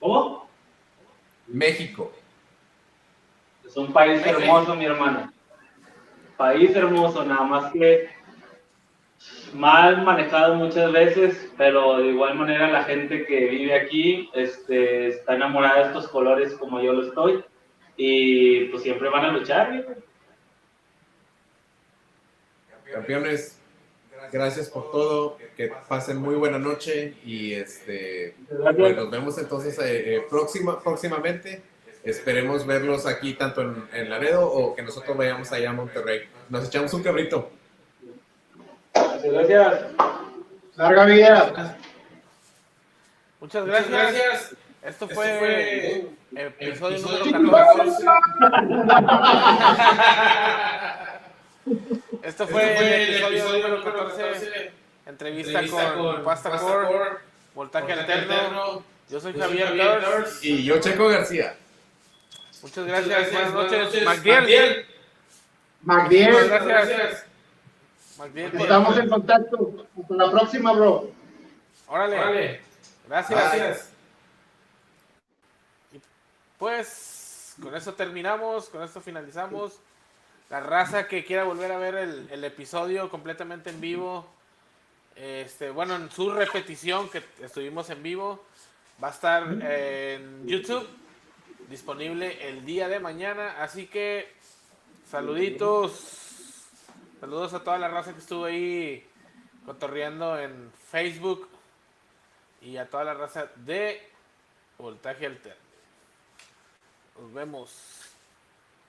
Speaker 7: ¿Cómo?
Speaker 2: México.
Speaker 7: Es un país hermoso, mi hermano. País hermoso, nada más que mal manejado muchas veces, pero de igual manera la gente que vive aquí este, está enamorada de estos colores como yo lo estoy y pues siempre van a luchar.
Speaker 2: Campeones, gracias por todo. Que pasen muy buena noche y este, pues, nos vemos entonces eh, eh, próxima, próximamente. Esperemos verlos aquí tanto en, en Laredo o que nosotros vayamos allá a Monterrey. Nos echamos un cabrito.
Speaker 7: Muchas gracias.
Speaker 4: Larga vida.
Speaker 1: Muchas
Speaker 3: Muchas
Speaker 1: gracias.
Speaker 3: gracias.
Speaker 1: Esto
Speaker 3: Esto
Speaker 1: fue,
Speaker 3: fue
Speaker 1: episodio
Speaker 3: episodio
Speaker 1: número 14. Esto fue,
Speaker 3: fue
Speaker 1: el episodio, número 14. Entrevista, con, Pasta Core, Voltaje Alterno. Yo soy Javier Dors.
Speaker 2: Y yo, Checo García.
Speaker 1: Muchas gracias. Buenas noches. Magdiel.
Speaker 3: Magdiel.
Speaker 4: Magdiel,
Speaker 1: Muchas gracias. Magdiel. por-
Speaker 4: estamos en contacto. Hasta la próxima, bro.
Speaker 1: Órale.
Speaker 3: Órale.
Speaker 1: Gracias.
Speaker 3: Gracias.
Speaker 1: Pues con eso terminamos, con esto finalizamos. La raza que quiera volver a ver el, el episodio completamente en vivo, este, bueno, en su repetición que estuvimos en vivo, va a estar en YouTube, disponible el día de mañana. Así que saluditos, saludos a toda la raza que estuvo ahí cotorreando en Facebook y a toda la raza de Voltaje Alterno. Nos vemos.